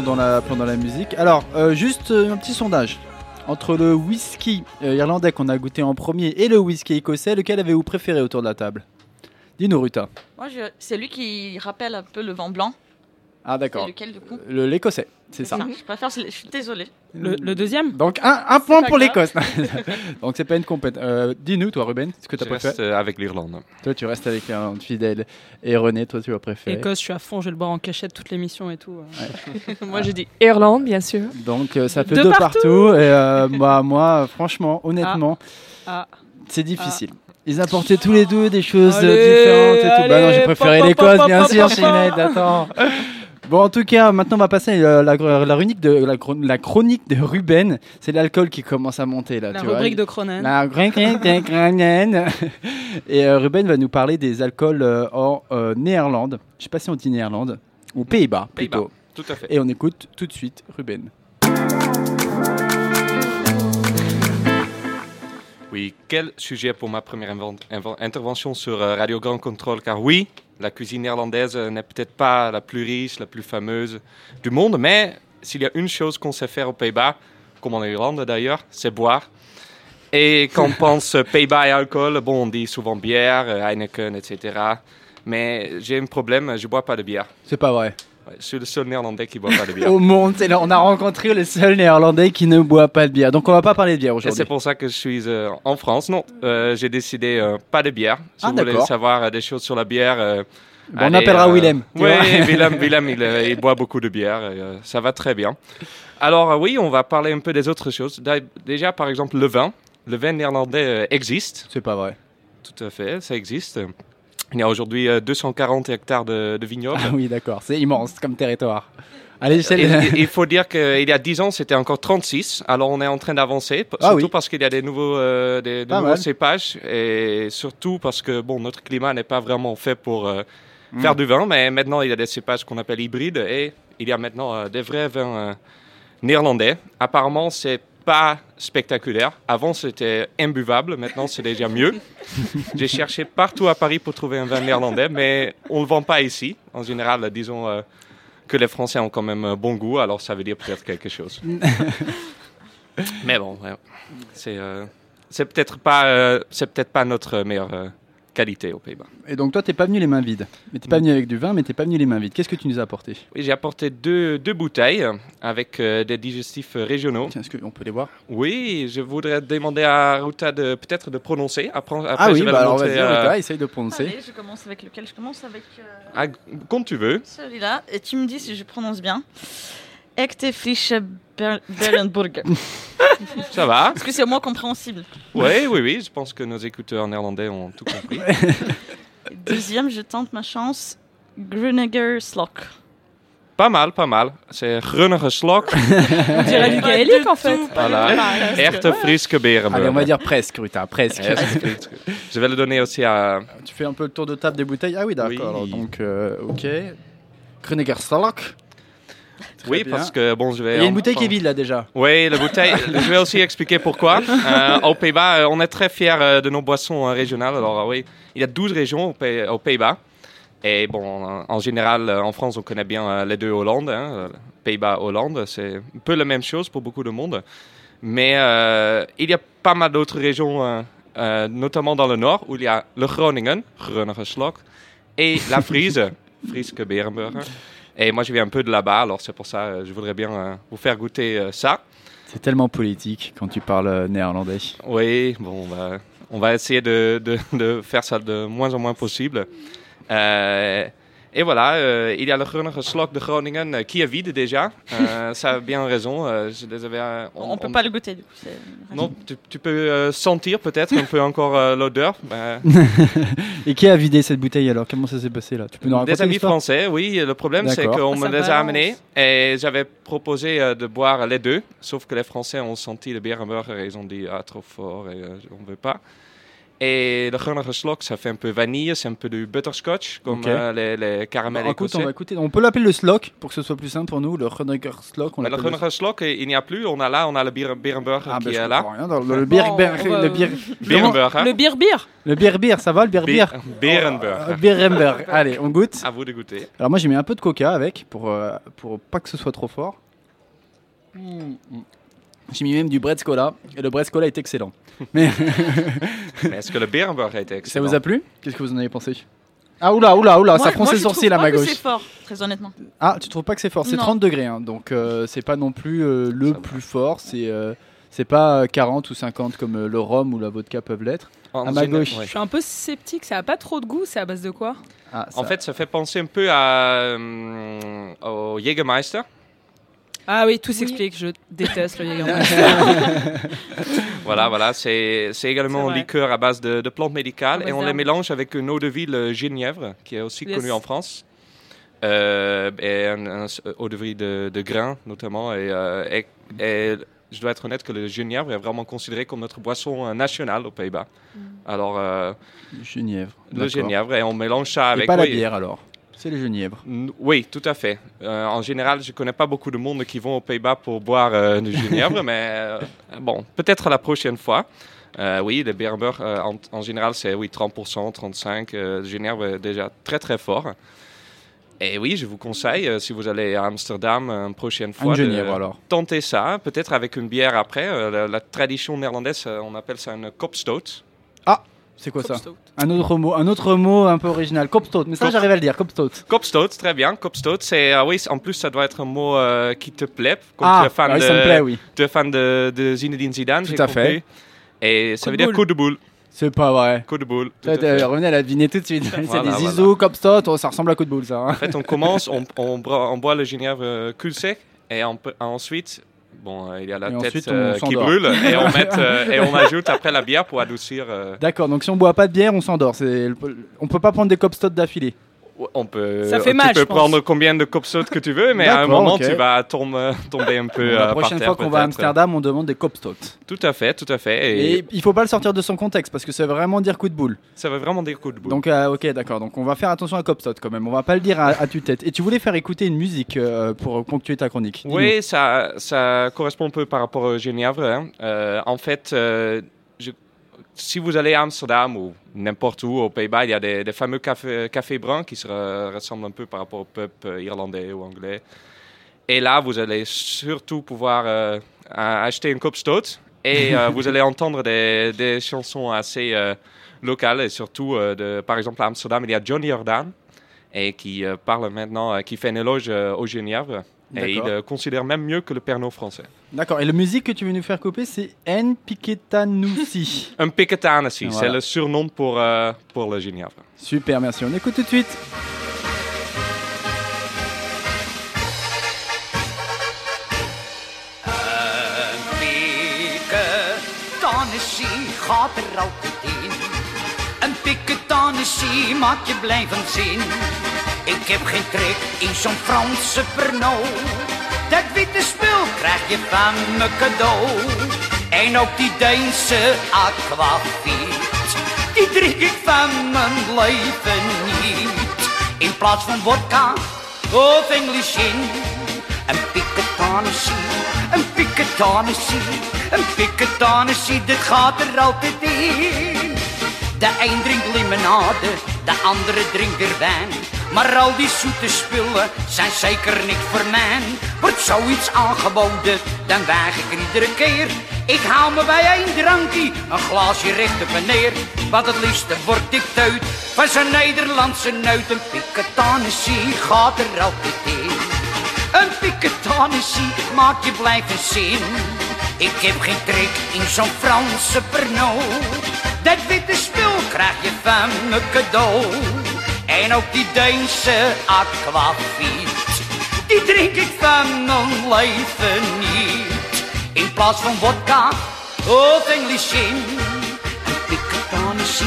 Speaker 7: Pendant, la, pendant la musique. Alors, euh, juste euh, un petit sondage. Entre le whisky euh, irlandais qu'on a goûté en premier et le whisky écossais, lequel avez-vous préféré autour de la table? Dis-nous, Ruta.
Speaker 5: Moi, c'est lui qui rappelle un peu le vent blanc.
Speaker 7: Ah, d'accord.
Speaker 5: lequel, du coup
Speaker 7: Le- L'écossais, c'est ça.
Speaker 5: Je préfère, je suis désolée.
Speaker 3: Le, le deuxième
Speaker 7: Donc, un, un point pour l'Écosse. <laughs> <laughs> Donc, c'est pas une compète. Euh, Dis-nous, toi, Ruben, ce que tu as
Speaker 6: Je
Speaker 7: préféré.
Speaker 6: reste euh, avec l'Irlande.
Speaker 7: Toi, tu restes avec un fidèle. Et René, toi, tu as préféré.
Speaker 3: Écosse, je suis à fond, je vais le boire en cachette toute l'émission et tout. <laughs>
Speaker 8: Moi, j'ai dit Irlande, bien sûr.
Speaker 7: Donc, euh, ça fait
Speaker 3: De
Speaker 7: deux
Speaker 3: partout.
Speaker 7: partout. et euh, moi, moi, franchement, honnêtement,
Speaker 3: Ah,
Speaker 7: c'est difficile. Ils apportaient tous les deux des choses euh,
Speaker 3: Allez,
Speaker 7: différentes et tout. Bah non, j'ai préféré l'Écosse, bien sûr,
Speaker 3: pop.
Speaker 7: attends. Bon, en tout cas, maintenant, on va passer à la, la, la chronique de, la, la chronique de Ruben. C'est l'alcool qui commence à monter, là.
Speaker 3: la
Speaker 7: tu vois.
Speaker 3: rubrique de Cronen.
Speaker 7: La rubrique de Cronen. <laughs> Et euh, Ruben va nous parler des alcools euh, en euh, Néerlande. Je sais pas si on dit Néerlande. Ou Pays-Bas, plutôt.
Speaker 6: Tout à fait.
Speaker 7: Et on écoute tout de suite Ruben.
Speaker 6: Oui, quel sujet pour ma première intervention sur euh, Radio Grand Contrôle? Car oui, la cuisine néerlandaise euh, n'est peut-être pas la plus riche, la plus fameuse du monde, mais s'il y a une chose qu'on sait faire aux Pays-Bas, comme en Irlande d'ailleurs, c'est boire. Et quand <laughs> on pense Pays-Bas et alcool, bon, on dit souvent bière, euh, Heineken, etc. Mais j'ai un problème, je bois pas de bière.
Speaker 7: C'est pas vrai.
Speaker 6: Je suis le seul néerlandais qui boit pas de bière.
Speaker 7: Au monde, là, on a rencontré le seul néerlandais qui ne boit pas de bière. Donc on va pas parler de bière aujourd'hui.
Speaker 6: c'est pour ça que je suis euh, en France. Non, euh, j'ai décidé euh, pas de bière. Si
Speaker 7: Ah,
Speaker 6: vous voulez savoir des choses sur la bière, euh,
Speaker 7: Bon, on appellera Willem.
Speaker 6: Oui. <laughs> Willem, <laughs> Willem il, il boit beaucoup de bière. et, ça va très bien. Alors oui, on va parler un peu des autres choses. Déjà, par exemple, le vin. Le vin néerlandais existe.
Speaker 7: C'est pas vrai.
Speaker 6: Tout à fait, ça existe. Il y a aujourd'hui euh, 240 hectares de, de vignobles.
Speaker 7: Ah oui, d'accord. C'est immense comme territoire. Allez,
Speaker 6: et- il <laughs> faut dire qu'il y a 10 ans, c'était encore 36. Alors on est en train d'avancer,
Speaker 7: Ah
Speaker 6: surtout
Speaker 7: oui.
Speaker 6: parce qu'il y a des nouveaux, euh, des, nouveaux cépages et surtout parce que bon, notre climat n'est pas vraiment fait pour euh,
Speaker 7: Mm.
Speaker 6: faire du vin. Mais maintenant, il y a des cépages qu'on appelle hybrides et il y a maintenant euh, des vrais vins euh, néerlandais. Apparemment, c'est pas spectaculaire. Avant, c'était imbuvable. Maintenant, c'est déjà mieux. <laughs> J'ai cherché partout à Paris pour trouver un vin néerlandais, mais on le vend pas ici. En général, disons. euh, que les Français ont quand même un bon goût, alors ça veut dire peut-être quelque chose. <laughs> Mais bon, ouais, c'est euh, peut-être pas euh, peut-être pas notre meilleure euh, qualité aux Pays-Bas.
Speaker 7: Et donc toi, t'es pas venu les mains vides. Mais t'es pas venu avec du vin, mais t'es pas venu les mains vides. Qu'est-ce que tu nous as apporté?
Speaker 6: Oui, j'ai apporté deux, deux bouteilles avec euh, des digestifs régionaux.
Speaker 7: Tiens, est-ce qu'on peut les voir
Speaker 6: Oui, je voudrais demander à Ruta de peut-être de prononcer. Après, après
Speaker 7: Ah oui,
Speaker 6: je vais
Speaker 7: bah alors vas-y,
Speaker 6: euh,
Speaker 7: Rita, essaye de prononcer.
Speaker 5: Allez, je commence avec lequel? Je commence avec euh,
Speaker 6: à- comme tu veux.
Speaker 5: celui-là. Et tu me dis si je prononce bien. Ber- Berenburger. <laughs>
Speaker 6: Ça va
Speaker 5: Est-ce que c'est au moins compréhensible
Speaker 6: Oui, oui, oui. Je pense que nos écouteurs néerlandais ont tout compris. <laughs>
Speaker 5: Deuxième, je tente ma chance. Gruneger Slok.
Speaker 6: Pas mal, pas mal. C'est Runnige Slok. <laughs>
Speaker 3: On dirait du gaélique en fait.
Speaker 6: Voilà. Echte Friske Berenburger.
Speaker 7: Allez, on va dire presque, Ruta, presque.
Speaker 6: Je vais le donner aussi à.
Speaker 7: tu fais un peu le tour de table des bouteilles. Ah oui, d'accord.
Speaker 6: Oui.
Speaker 7: Donc, euh, ok. Gruneger Stalk. Très
Speaker 6: Oui,
Speaker 7: bien.
Speaker 6: parce que bon, je vais.
Speaker 7: Il y a une bouteille qui est vide là déjà.
Speaker 6: Oui, la bouteille. <laughs> je vais aussi expliquer pourquoi. Euh, aux Pays-Bas, euh, on est très fiers euh, de nos boissons régionales. Alors, oui, il y a 12 régions aux, Pays- aux Pays-Bas. Et bon, en, général, en France, on connaît bien les deux Hollandes. Hein, Pays-Bas, Hollande. C'est un peu la même chose pour beaucoup de monde. Mais euh, il y a pas mal d'autres régions, euh, euh, notamment dans le nord, où il y a le Groningen, Groninger Slok, et la Frise, <laughs> Frieske Berenburger. Et moi, je viens un peu de là-bas, alors c'est pour ça euh, je voudrais bien euh, vous faire goûter euh, ça.
Speaker 7: C'est tellement politique quand tu parles néerlandais.
Speaker 6: Oui, bon, bah, on va essayer de, de- de faire ça de moins en moins possible. Euh, et voilà, euh, il y a le Groninger Slok de Groningen euh, qui est vide déjà. Euh, <laughs> ça a bien raison. je les avais,
Speaker 5: On, peut pas le goûter du coup.
Speaker 6: Non, tu, tu peux euh, sentir peut-être un peu encore euh, l'odeur. Bah, <laughs>
Speaker 7: Et qui a vidé cette bouteille alors? Comment ça s'est passé là? Tu peux nous raconter
Speaker 6: Des amis français, oui. Le problème, c'est qu'on me les a amenés et j'avais proposé euh, de boire les deux. Sauf que les Français ont senti le Berenburger et ils ont dit ah, trop fort et euh, on veut pas. Et le Groninger Slok, ça fait un peu vanille, c'est un peu du butterscotch, comme euh, les, les caramels
Speaker 7: Bon, écoute, on va écouter. On peut l'appeler le Slock pour que ce soit plus simple pour nous. Le Gruneger Slock. On
Speaker 6: le Groninger Slok, il n'y a plus. On a là, on a le Berenburger
Speaker 7: Ah,
Speaker 6: qui
Speaker 7: ben, je
Speaker 6: est là.
Speaker 7: comprends rien. dans Le
Speaker 3: Bon, va-
Speaker 7: le bier,
Speaker 6: Berenburger.
Speaker 3: Le beer beer.
Speaker 7: le ça va le bier, bier.
Speaker 6: Be- Berenburger.
Speaker 7: Euh, Berenberg. Allez, on goûte.
Speaker 6: À vous de goûter.
Speaker 7: Alors moi j'ai mis un peu de coca avec pour euh, pour pas que ce soit trop fort. Mm, J'ai mis même du Bretz Cola et le Bretz Cola est excellent. Mais
Speaker 6: Mais est-ce que le Berenburger a été <laughs>
Speaker 7: ça
Speaker 6: excellent
Speaker 7: vous a plu? Qu'est-ce que vous en avez pensé? Ah oula oula oula, ça
Speaker 5: moi,
Speaker 7: les
Speaker 5: je
Speaker 7: sourcils
Speaker 5: trouve
Speaker 7: à ma
Speaker 5: que
Speaker 7: gauche.
Speaker 5: C'est fort, très honnêtement.
Speaker 7: Ah, tu trouves pas que c'est fort? C'est
Speaker 5: Non.
Speaker 7: 30 degrés hein, donc euh, c'est pas non plus euh, le
Speaker 6: Ça va.
Speaker 7: plus fort, c'est euh, c'est pas 40 ou 50 comme euh, le rhum ou la vodka peuvent l'être.
Speaker 6: En
Speaker 7: À ma gauche.
Speaker 6: ouais.
Speaker 3: Je suis un peu sceptique, ça a pas trop de goût, c'est à base de quoi?
Speaker 7: Ah,
Speaker 6: En
Speaker 7: ça-
Speaker 6: fait, ça fait penser un peu à, euh, au Jägermeister.
Speaker 3: Ah oui, tout s'explique, je déteste le Jägermeister. <laughs>
Speaker 6: Voilà, voilà, c'est c'est également
Speaker 3: C'est
Speaker 6: un liqueur à base de, de plantes médicales et on les mélange avec une eau de vie, le genièvre, qui est aussi
Speaker 3: Yes.
Speaker 6: connue en France. Euh, et un, un s- eau de vie de, de grains, notamment. Et, euh, et- et je dois être honnête que le genièvre est vraiment considéré comme notre boisson euh, nationale aux Pays-Bas. Alors, euh,
Speaker 7: Genièvre.
Speaker 6: le
Speaker 7: d'accord.
Speaker 6: genièvre, et on mélange ça
Speaker 7: Et
Speaker 6: avec.
Speaker 7: pas la
Speaker 6: oui,
Speaker 7: bière alors. C'est le genièvre.
Speaker 6: N- Oui, tout à fait. Euh, en général, je connais pas beaucoup de monde qui vont aux Pays-Bas pour boire euh, du genièvre, <laughs> mais euh, bon, peut-être la prochaine fois. Oui, le Berenburg, euh, en, en général, c'est oui, 30%, 35%. Euh, le genièvre est déjà très très fort. Et oui, je vous conseille, si vous allez à Amsterdam une prochaine fois, de
Speaker 7: alors.
Speaker 6: tenter ça, peut-être avec une bière après. La, la tradition néerlandaise, on appelle ça une kopstoot.
Speaker 7: Ah. C'est quoi ça. Un autre mot, un autre mot un peu original. Kopstot. Mais ça, j'arrive à le dire. Kopstot.
Speaker 6: Kopstoot, très bien. Kopstoot, c'est ah oui, en plus ça doit être un mot euh, qui te plaît. Comme
Speaker 7: Ah,
Speaker 6: tu es fan
Speaker 7: oui,
Speaker 6: de,
Speaker 7: ça me plaît, oui.
Speaker 6: tu es fan de, de Zinedine Zidane,
Speaker 7: Tout à fait.
Speaker 6: compris. Et ça
Speaker 3: Coup
Speaker 6: veut dire
Speaker 3: boule.
Speaker 6: coup de boule.
Speaker 7: C'est pas vrai.
Speaker 6: Coup de boule. tout
Speaker 7: Ça,
Speaker 6: fait.
Speaker 7: Revenez à la devinée tout de suite. <laughs> C'est
Speaker 6: Voilà,
Speaker 7: des
Speaker 6: voilà.
Speaker 7: isous, Kopstot. Oh, ça ressemble à coup de boule, ça. hein.
Speaker 6: En fait, on commence, on, on, boit, on boit le Genièvre euh, cul sec et on peut- ensuite, bon, euh, il y a la
Speaker 7: Et
Speaker 6: tête
Speaker 7: ensuite,
Speaker 6: euh, qui brûle et on, met, <laughs> euh, et on ajoute après la bière pour adoucir. euh,
Speaker 7: D'accord. Donc si on boit pas de bière, on s'endort. On peut pas prendre des Kopstot d'affilée.
Speaker 6: On peut,
Speaker 3: Ça fait
Speaker 6: tu
Speaker 3: mal,
Speaker 6: peux
Speaker 3: je pense.
Speaker 6: prendre combien de copsotes que tu veux, mais à un moment, tu vas tomber, tomber un peu
Speaker 7: la
Speaker 6: euh,
Speaker 7: prochaine
Speaker 6: par terre,
Speaker 7: fois qu'on va à. Amsterdam, on demande des Kopstot.
Speaker 6: Tout à fait, tout à fait. Et,
Speaker 7: Et il faut pas le sortir de son contexte parce que ça veut vraiment dire coup de boule.
Speaker 6: ça veut vraiment dire coup de boule.
Speaker 7: Donc, euh, ok, d'accord. Donc, on va faire attention à Kopstot quand même. On va pas le dire à, à tue-tête. Et tu voulais faire écouter une musique euh, pour ponctuer ta chronique.
Speaker 6: Oui, ça, ça correspond un peu par rapport au Genièvre. hein. Euh, en fait, euh, si vous allez à Amsterdam ou n'importe où aux Pays-Bas, il y a des, fameux cafés, bruns qui se re- ressemblent un peu par rapport au pub irlandais ou anglais. Et là, vous allez surtout pouvoir euh, acheter une Kopstot et euh, vous allez entendre des, chansons assez euh, locales et surtout, de, par exemple, à Amsterdam, il y a Johnny Jordan qui parle maintenant, qui fait un éloge euh, au Genièvre. Et il
Speaker 7: D'accord.
Speaker 6: euh, considère même mieux que le Pernod français.
Speaker 7: D'accord. Et la musique que tu veux nous faire couper, c'est N. Piketanusi.
Speaker 6: Un <laughs> Piquetanesi,
Speaker 7: Voilà.
Speaker 6: c'est le surnom pour, euh, pour le Genièvre.
Speaker 7: Super, merci. On écoute tout de suite.
Speaker 9: Gaat er altijd in. Een maakt je blij van zin. Ik heb geen trek in zo'n Franse Pernod. Dat witte spul krijg je van me cadeau. En ook die Deense aquavit, die drink ik van mijn leven niet. In plaats van vodka of English gin. Een piketanessie, een piketanessie, een piketanessie, dit gaat er altijd in. De een drinkt limonade, de andere drinkt er wijn. Maar al die zoete spullen zijn zeker niks voor mij. Wordt zoiets aangeboden, dan weig ik er iedere keer. Ik hou me bij één drankje, een glaasje recht op neer. Want het liefste word ik teut van zo'n Nederlandse neut. Een piketanessie gaat er altijd in. Een piketanessie maakt je blijven zin. Ik heb geen trek in zo'n Franse Pernod. Dat witte spul krijg je van me cadeau. En ook die Deense aquavit. Die drink ik van mijn leven niet. In plaats van vodka of English. Een piketanessie,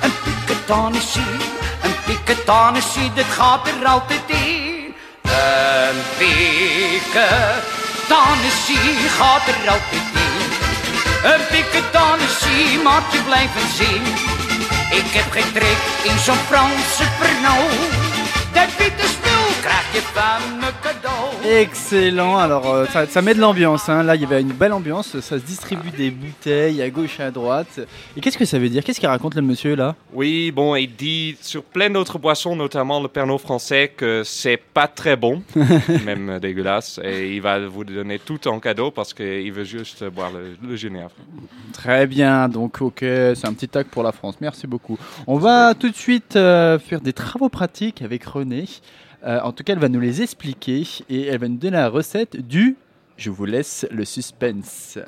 Speaker 9: een piketanessie, een piketanessie, dit gaat er altijd in. Een piketanessie gaat er altijd in. Een piketanessie maakt je blijven zin. Ik heb geen trek in zo'n Franse Pernod.
Speaker 7: Excellent. Alors, euh, ça, ça met de l'ambiance. hein. Là, il y avait une belle ambiance. Ça se distribue des bouteilles à gauche et à droite. Et qu'est-ce que ça veut dire? Qu'est-ce qu'il raconte le monsieur là?
Speaker 6: Oui, bon, il dit sur plein d'autres boissons, notamment le Pernod français, que c'est pas très bon, <laughs> même dégueulasse, et il va vous donner tout en cadeau parce qu'il veut juste boire le, le.
Speaker 7: Très bien. Donc, ok, c'est un petit tag pour la France. Merci beaucoup. On va tout de suite euh, faire des travaux pratiques avec René. Euh, en tout cas, elle va nous les expliquer et elle va nous donner la recette du. Je vous laisse le suspense.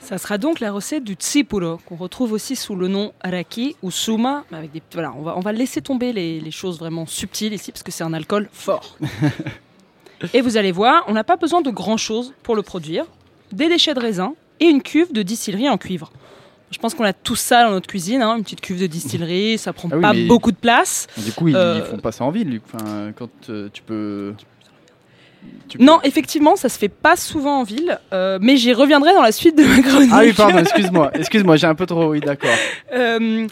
Speaker 3: Ça sera donc la recette du tsipuro, qu'on retrouve aussi sous le nom raki ou suma. mais Avec des, voilà, on, va, on va laisser tomber les, les choses vraiment subtiles ici, parce que c'est un alcool fort. <laughs> et vous allez voir, on n'a pas besoin de grand-chose pour le produire. Des déchets de raisin et une cuve de distillerie en cuivre. Je pense qu'on a tout ça dans notre cuisine, hein, une petite cuve de distillerie, ça prend
Speaker 7: Ah oui,
Speaker 3: pas beaucoup de place.
Speaker 7: Du coup, ils,
Speaker 3: Euh,
Speaker 7: ils font pas ça en ville. Luc. Enfin, quand euh, tu peux. tu
Speaker 3: Non,
Speaker 7: peux-
Speaker 3: effectivement, ça se fait pas souvent en ville, euh, mais j'y reviendrai dans la suite de ma chronique.
Speaker 7: Ah oui, pardon, excuse-moi. Excuse-moi, j'ai un peu trop. Oui, d'accord. <laughs>
Speaker 3: Euh,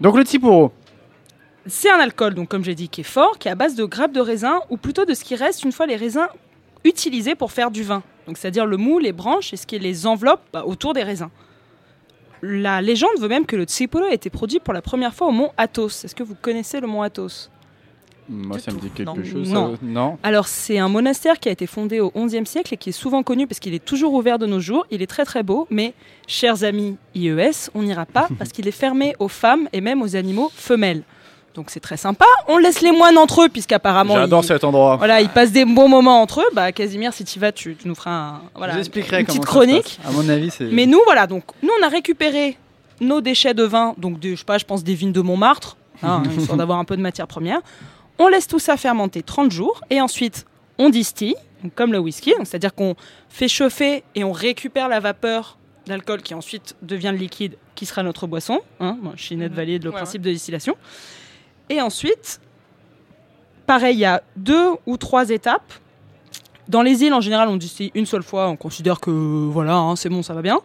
Speaker 7: Donc, le Tsipuro.
Speaker 3: C'est un alcool, donc comme j'ai dit, qui est fort, qui est à base de grappes de raisin, ou plutôt de ce qui reste une fois les raisins utilisés pour faire du vin. Donc c'est-à-dire le mou, les branches et ce qui est les enveloppes bah, autour des raisins. La légende veut même que le Tsipuro a été produit pour la première fois au mont Athos. Est-ce que vous connaissez le mont Athos?
Speaker 7: Moi,
Speaker 5: Du
Speaker 7: ça me dit quelque
Speaker 5: Non.
Speaker 7: chose.
Speaker 3: Non.
Speaker 7: ça- non.
Speaker 3: Alors, c'est un monastère qui a été fondé au XIe siècle et qui est souvent connu parce qu'il est toujours ouvert de nos jours. Il est très très beau, mais, chers amis IES, on n'ira pas <laughs> parce qu'il est fermé aux femmes et même aux animaux femelles. Donc, c'est très sympa. On laisse les moines entre eux, puisqu'apparemment.
Speaker 7: J'adore
Speaker 3: ils-
Speaker 7: cet endroit.
Speaker 3: Voilà, ils passent des bons moments entre eux. Bah, Casimir, si tu vas, tu, tu nous feras un, voilà, une petite chronique.
Speaker 7: À mon avis, c'est.
Speaker 3: Mais nous, voilà, donc nous, on a récupéré nos déchets de vin, donc des, je sais pas, je pense des vignes de Montmartre, hein, <laughs> histoire d'avoir un peu de matière première. On laisse tout ça fermenter 30 jours et ensuite on distille, donc comme le whisky, c'est-à-dire qu'on fait chauffer et on récupère la vapeur d'alcool qui ensuite devient le liquide qui sera notre boisson. Hein, moi, Chinette valide le
Speaker 4: Ouais,
Speaker 3: principe de distillation. Et ensuite, pareil, il y a deux ou trois étapes. Dans les îles, en général, on distille une seule fois. On considère que voilà, hein, c'est bon, ça va bien.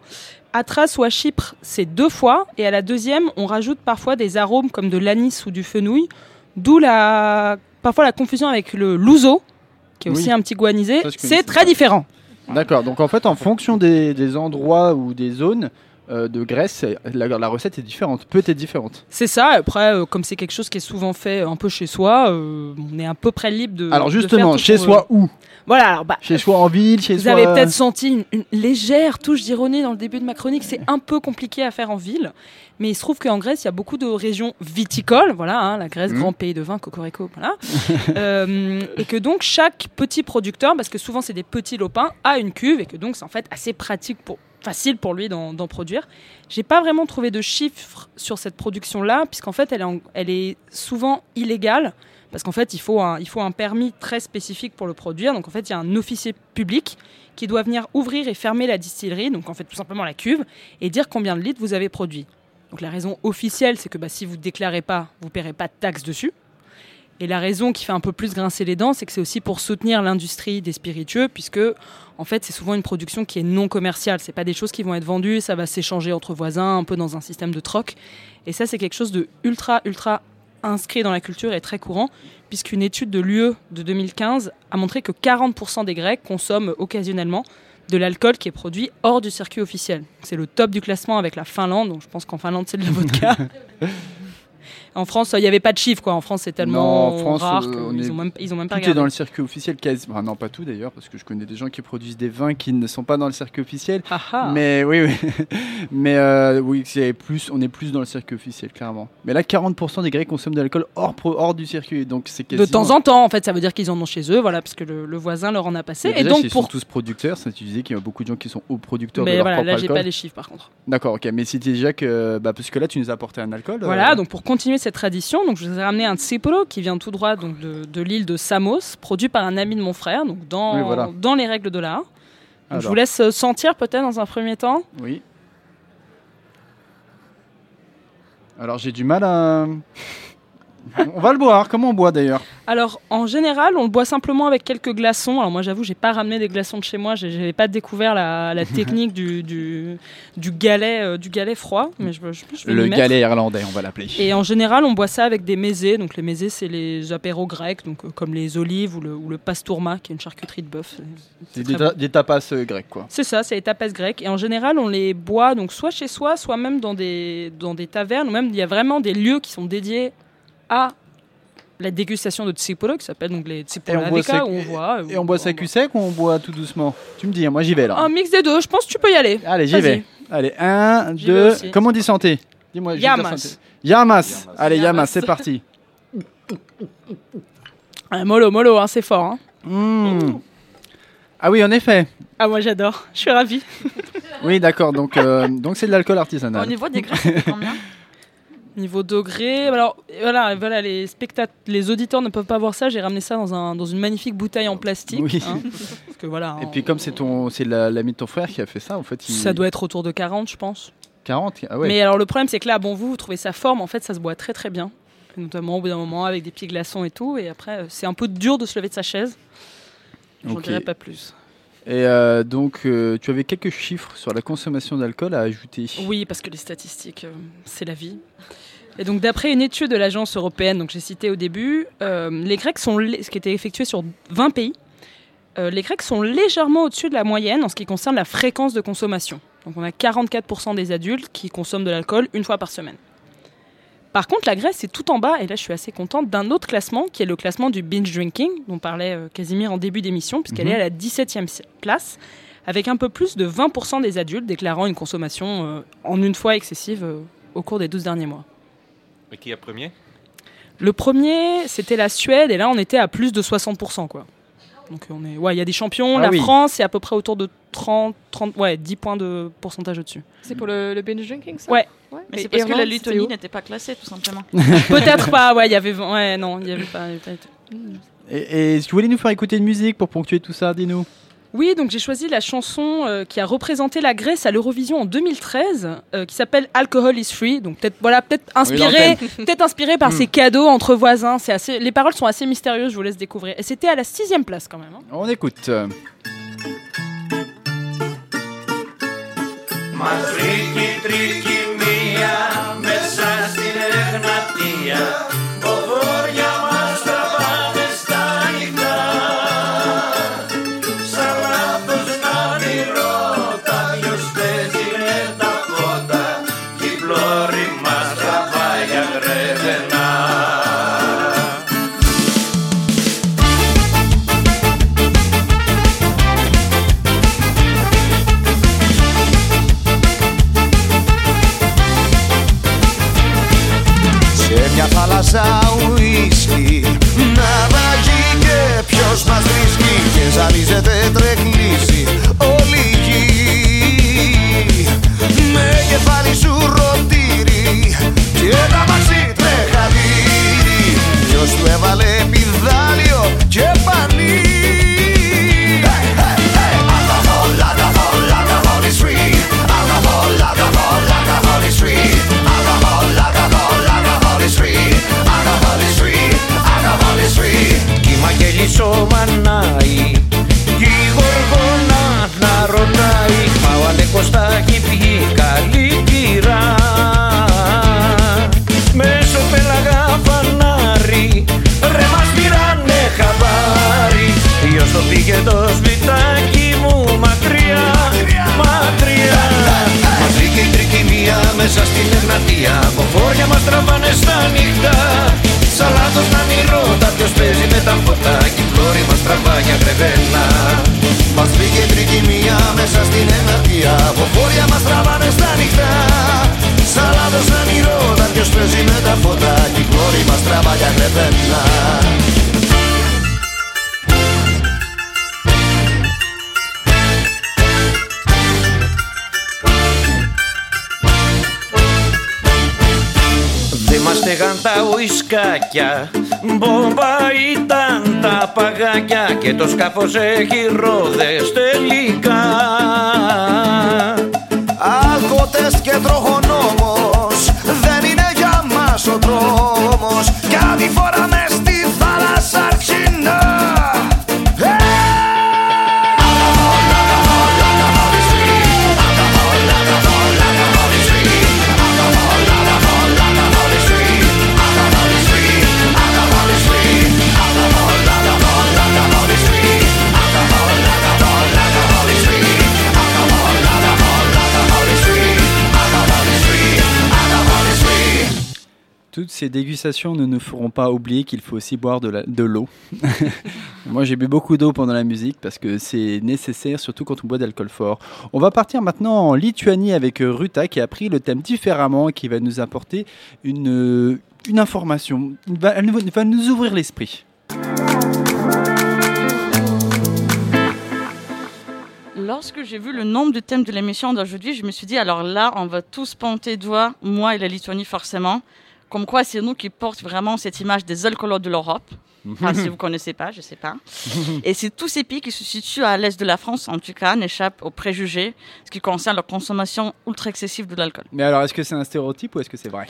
Speaker 3: À Thrace ou à Chypre, c'est deux fois. Et à la deuxième, on rajoute parfois des arômes comme de l'anis ou du fenouil. D'où la, parfois la confusion avec le louzo, qui est aussi un petit goût anisé.
Speaker 7: Ça, je
Speaker 3: C'est très différent.
Speaker 7: D'accord. Donc en fait, en fonction des, des endroits ou des zones de Grèce, la, la recette est différente, peut être différente.
Speaker 3: C'est ça. Après, euh, comme c'est quelque chose qui est souvent fait un peu chez soi, euh, on est à peu près libre de.
Speaker 7: Alors justement, chez soi où?
Speaker 3: Voilà. Alors, bah,
Speaker 7: Chez soi en ville, chez
Speaker 3: Vous
Speaker 7: soi.
Speaker 3: avez peut-être senti une, une légère touche d'ironie dans le début de ma chronique. C'est un peu compliqué à faire en ville, mais il se trouve qu'en Grèce, il y a beaucoup de régions viticoles. Voilà, hein, la Grèce,
Speaker 7: Mhm.
Speaker 3: grand pays de vin, cocorico, voilà. <laughs> Euh, et que donc chaque petit producteur, parce que souvent c'est des petits lopins, a une cuve et que donc c'est en fait assez pratique pour facile pour lui d'en produire. J'ai pas vraiment trouvé de chiffres sur cette production-là, puisqu'en fait elle est, souvent illégale. Parce qu'en fait, il faut, un, permis très spécifique pour le produire. Donc en fait, il y a un officier public qui doit venir ouvrir et fermer la distillerie, donc en fait tout simplement la cuve, et dire combien de litres vous avez produit. Donc la raison officielle, c'est que bah, si vous déclarez pas, vous paierez pas de taxes dessus. Et la raison qui fait un peu plus grincer les dents, c'est que c'est aussi pour soutenir l'industrie des spiritueux, puisque en fait c'est souvent une production qui est non commerciale. C'est pas des choses qui vont être vendues, ça va s'échanger entre voisins, un peu dans un système de troc. Et ça c'est quelque chose de ultra ultra inscrit dans la culture et très courant, puisqu'une étude de l'UE de 2015 a montré que 40% des Grecs consomment occasionnellement de l'alcool qui est produit hors du circuit officiel. C'est le top du classement avec la Finlande, donc je pense qu'en Finlande c'est de la vodka. <laughs> en France, il n'y avait pas de chiffres, quoi. En France, c'est tellement
Speaker 7: Non, en France,
Speaker 3: rare
Speaker 7: euh, on
Speaker 3: qu'ils
Speaker 7: est-
Speaker 3: ont même, ils ont même pas
Speaker 7: Tout est dans le circuit officiel, quasi. enfin, non, pas tout d'ailleurs, parce que je connais des gens qui produisent des vins qui ne sont pas dans le circuit officiel.
Speaker 3: Ah ah.
Speaker 7: Mais oui, oui. <laughs> Mais euh, oui, c'est plus, on est plus dans le circuit officiel, clairement. Mais là, 40% des Grecs consomment de l'alcool hors, pro- hors du circuit. Donc c'est
Speaker 3: De temps en temps, en fait, ça veut dire qu'ils en ont chez eux, voilà, parce que le, le voisin leur en a passé. Et donc,
Speaker 7: ils
Speaker 3: pour.
Speaker 7: sont tous producteurs. Ça, tu disais qu'il y a beaucoup de gens qui sont hauts producteurs de
Speaker 3: Mais
Speaker 7: leur
Speaker 3: voilà,
Speaker 7: propre
Speaker 3: là, j'ai pas les chiffres par contre.
Speaker 7: D'accord, ok. Mais c'était déjà que, bah, parce que là, tu nous as apporté un alcool.
Speaker 3: Voilà,
Speaker 7: euh,
Speaker 3: donc pour continuer cette tradition, donc je vous ai ramené un tsipolo qui vient tout droit donc de, de l'île de Samos, produit par un ami de mon frère, donc dans,
Speaker 7: Oui, voilà.
Speaker 3: dans les règles de l'art. Je vous laisse euh, sentir peut-être dans un premier temps.
Speaker 7: Oui. Alors j'ai du mal à. <laughs> on va le boire. Comment on boit d'ailleurs
Speaker 3: Alors en général, on le boit simplement avec quelques glaçons. Alors moi j'avoue, j'ai pas ramené des glaçons de chez moi, j'avais pas découvert la, la <laughs> technique du, du, du galet euh, du galet froid, mais je, je- je vais
Speaker 7: Le galet irlandais, on va l'appeler.
Speaker 3: Et en général, on boit ça avec des mésés. Donc les mésés, c'est les apéros grecs, donc euh, comme les olives ou le, ou le pastourma, qui est une charcuterie de bœuf. C'est-
Speaker 7: des, des tapas euh, grecs, quoi.
Speaker 3: C'est ça, c'est les tapas grecs. Et en général, on les boit donc soit chez soi, soit même dans des, dans des tavernes, ou même il y a vraiment des lieux qui sont dédiés à la dégustation de tsipolo, qui s'appelle donc les
Speaker 7: Et on
Speaker 3: on voit.
Speaker 7: Et on boit ça cul sec ou on boit tout doucement? Tu me dis, hein, moi j'y vais là.
Speaker 3: Un mix des deux, je pense que tu peux y aller.
Speaker 7: Allez, j'y vais. Allez, un, deux. Comment on dit santé? Dis-moi.
Speaker 3: Yamas.
Speaker 7: Yamas. Allez, Yamas,
Speaker 3: Yamas.
Speaker 7: c'est parti. <laughs>
Speaker 3: Ah, mollo, mollo, hein, c'est fort. hein.
Speaker 7: Mmh. Ah oui, en effet.
Speaker 3: Ah, moi j'adore, je suis ravie.
Speaker 7: Oui, d'accord. Donc, euh, donc c'est de l'alcool
Speaker 5: Au
Speaker 7: artisanal.
Speaker 5: niveau des graisses, combien?
Speaker 3: Niveau degré, alors voilà, voilà les spectateurs, les auditeurs ne peuvent pas voir ça. J'ai ramené ça dans, un, dans une magnifique bouteille en plastique.
Speaker 7: Oui.
Speaker 3: hein, <laughs> parce que voilà,
Speaker 7: Et puis comme c'est ton, c'est la- l'ami de ton frère qui a fait ça, en fait, il...
Speaker 3: ça doit être autour de 40, je pense.
Speaker 7: 40. Ah ouais.
Speaker 3: Mais alors le problème, c'est que là, bon, vous, vous trouvez sa forme, en fait, ça se boit très très bien. Notamment au bout d'un moment avec des petits glaçons et tout. Et après, euh, c'est un peu dur de se lever de sa chaise. J'en
Speaker 7: Ok.
Speaker 3: dirai pas plus.
Speaker 7: Et euh, donc, euh, tu avais quelques chiffres sur la consommation d'alcool à ajouter.
Speaker 3: Oui, parce que les statistiques, euh, c'est la vie. Et donc, d'après une étude de l'agence européenne, donc j'ai cité au début, euh, les Grecs sont, ce qui était effectué sur 20 pays, euh, les Grecs sont légèrement au-dessus de la moyenne en ce qui concerne la fréquence de consommation. Donc, on a 44% des adultes qui consomment de l'alcool une fois par semaine. Par contre, la Grèce est tout en bas, et là je suis assez contente, d'un autre classement, qui est le classement du binge drinking, dont parlait euh, Casimir en début d'émission, puisqu'elle
Speaker 7: Mhm.
Speaker 3: est à la 17e si- place, avec un peu plus de 20% des adultes déclarant une consommation euh, en une fois excessive euh, au cours des 12 derniers mois.
Speaker 6: Et qui est premier
Speaker 3: Le premier, c'était la Suède, et là on était à plus de 60%. Quoi. Donc on est, ouais, il y a des champions.
Speaker 7: Ah
Speaker 3: la
Speaker 7: oui.
Speaker 3: France est à peu près autour de 30, 30, ouais, 10 points de pourcentage au-dessus.
Speaker 4: C'est pour le, le binge drinking, ça?
Speaker 3: Ouais.
Speaker 5: Mais c'est parce que la Lettonie n'était pas classée, tout simplement. <laughs>
Speaker 3: Peut-être pas, ouais, il y avait, ouais, non, il y avait pas. il y avait pas-
Speaker 7: Et, et est-ce que vous voulez nous faire écouter une musique pour ponctuer tout ça Dis-nous?
Speaker 3: Oui, donc j'ai choisi la chanson euh, qui a représenté la Grèce à l'Eurovision en 2013, euh, qui s'appelle Alcohol is Free. Donc peut-être voilà, peut-être inspiré, <laughs> peut par hmm. ces cadeaux entre voisins. Les paroles sont assez mystérieuses. Je vous laisse découvrir. Et c'était à la sixième place quand même. Hein.
Speaker 7: On écoute.
Speaker 8: de στραβάκια κρεβένα Μας βρήκε τρικυμία μέσα στην εναρτία. Από φόρια μας τραβάνε στα νυχτά Σαλάδος ανηρώ, τα ποιος παίζει με τα φώτα. Κι η μας τραβάκια κρεβένα Δε μας στεγάν τα ουισκάκια Μπομπά ήταν τα παγάκια Και το σκάφος έχει ρόδες τελικά. Άρχοτες και τροχονόμος Δεν είναι για μας ο δρόμος Κάτι φορά μες
Speaker 7: Toutes ces dégustations ne nous feront pas oublier qu'il faut aussi boire de l'eau. <laughs> Moi, j'ai bu beaucoup d'eau pendant la musique parce que c'est nécessaire, surtout quand on boit d'alcool fort. On va partir maintenant en Lituanie avec Ruta qui a pris le thème différemment et qui va nous apporter une, une information. Elle va nous ouvrir l'esprit.
Speaker 5: Lorsque j'ai vu le nombre de thèmes de l'émission d'aujourd'hui, je me suis dit, alors là, on va tous ponter doigt, moi et la Lituanie forcément. Comme quoi, c'est nous qui portons vraiment cette image des alcoolos de l'Europe. <laughs> Enfin, si vous connaissez pas, je sais pas. Et c'est tous ces pays qui se situent à l'est de la France, en tout cas, n'échappent aux préjugés, ce qui concerne leur consommation ultra excessive de l'alcool.
Speaker 7: Mais alors, est-ce que c'est un stéréotype ou est-ce que c'est vrai?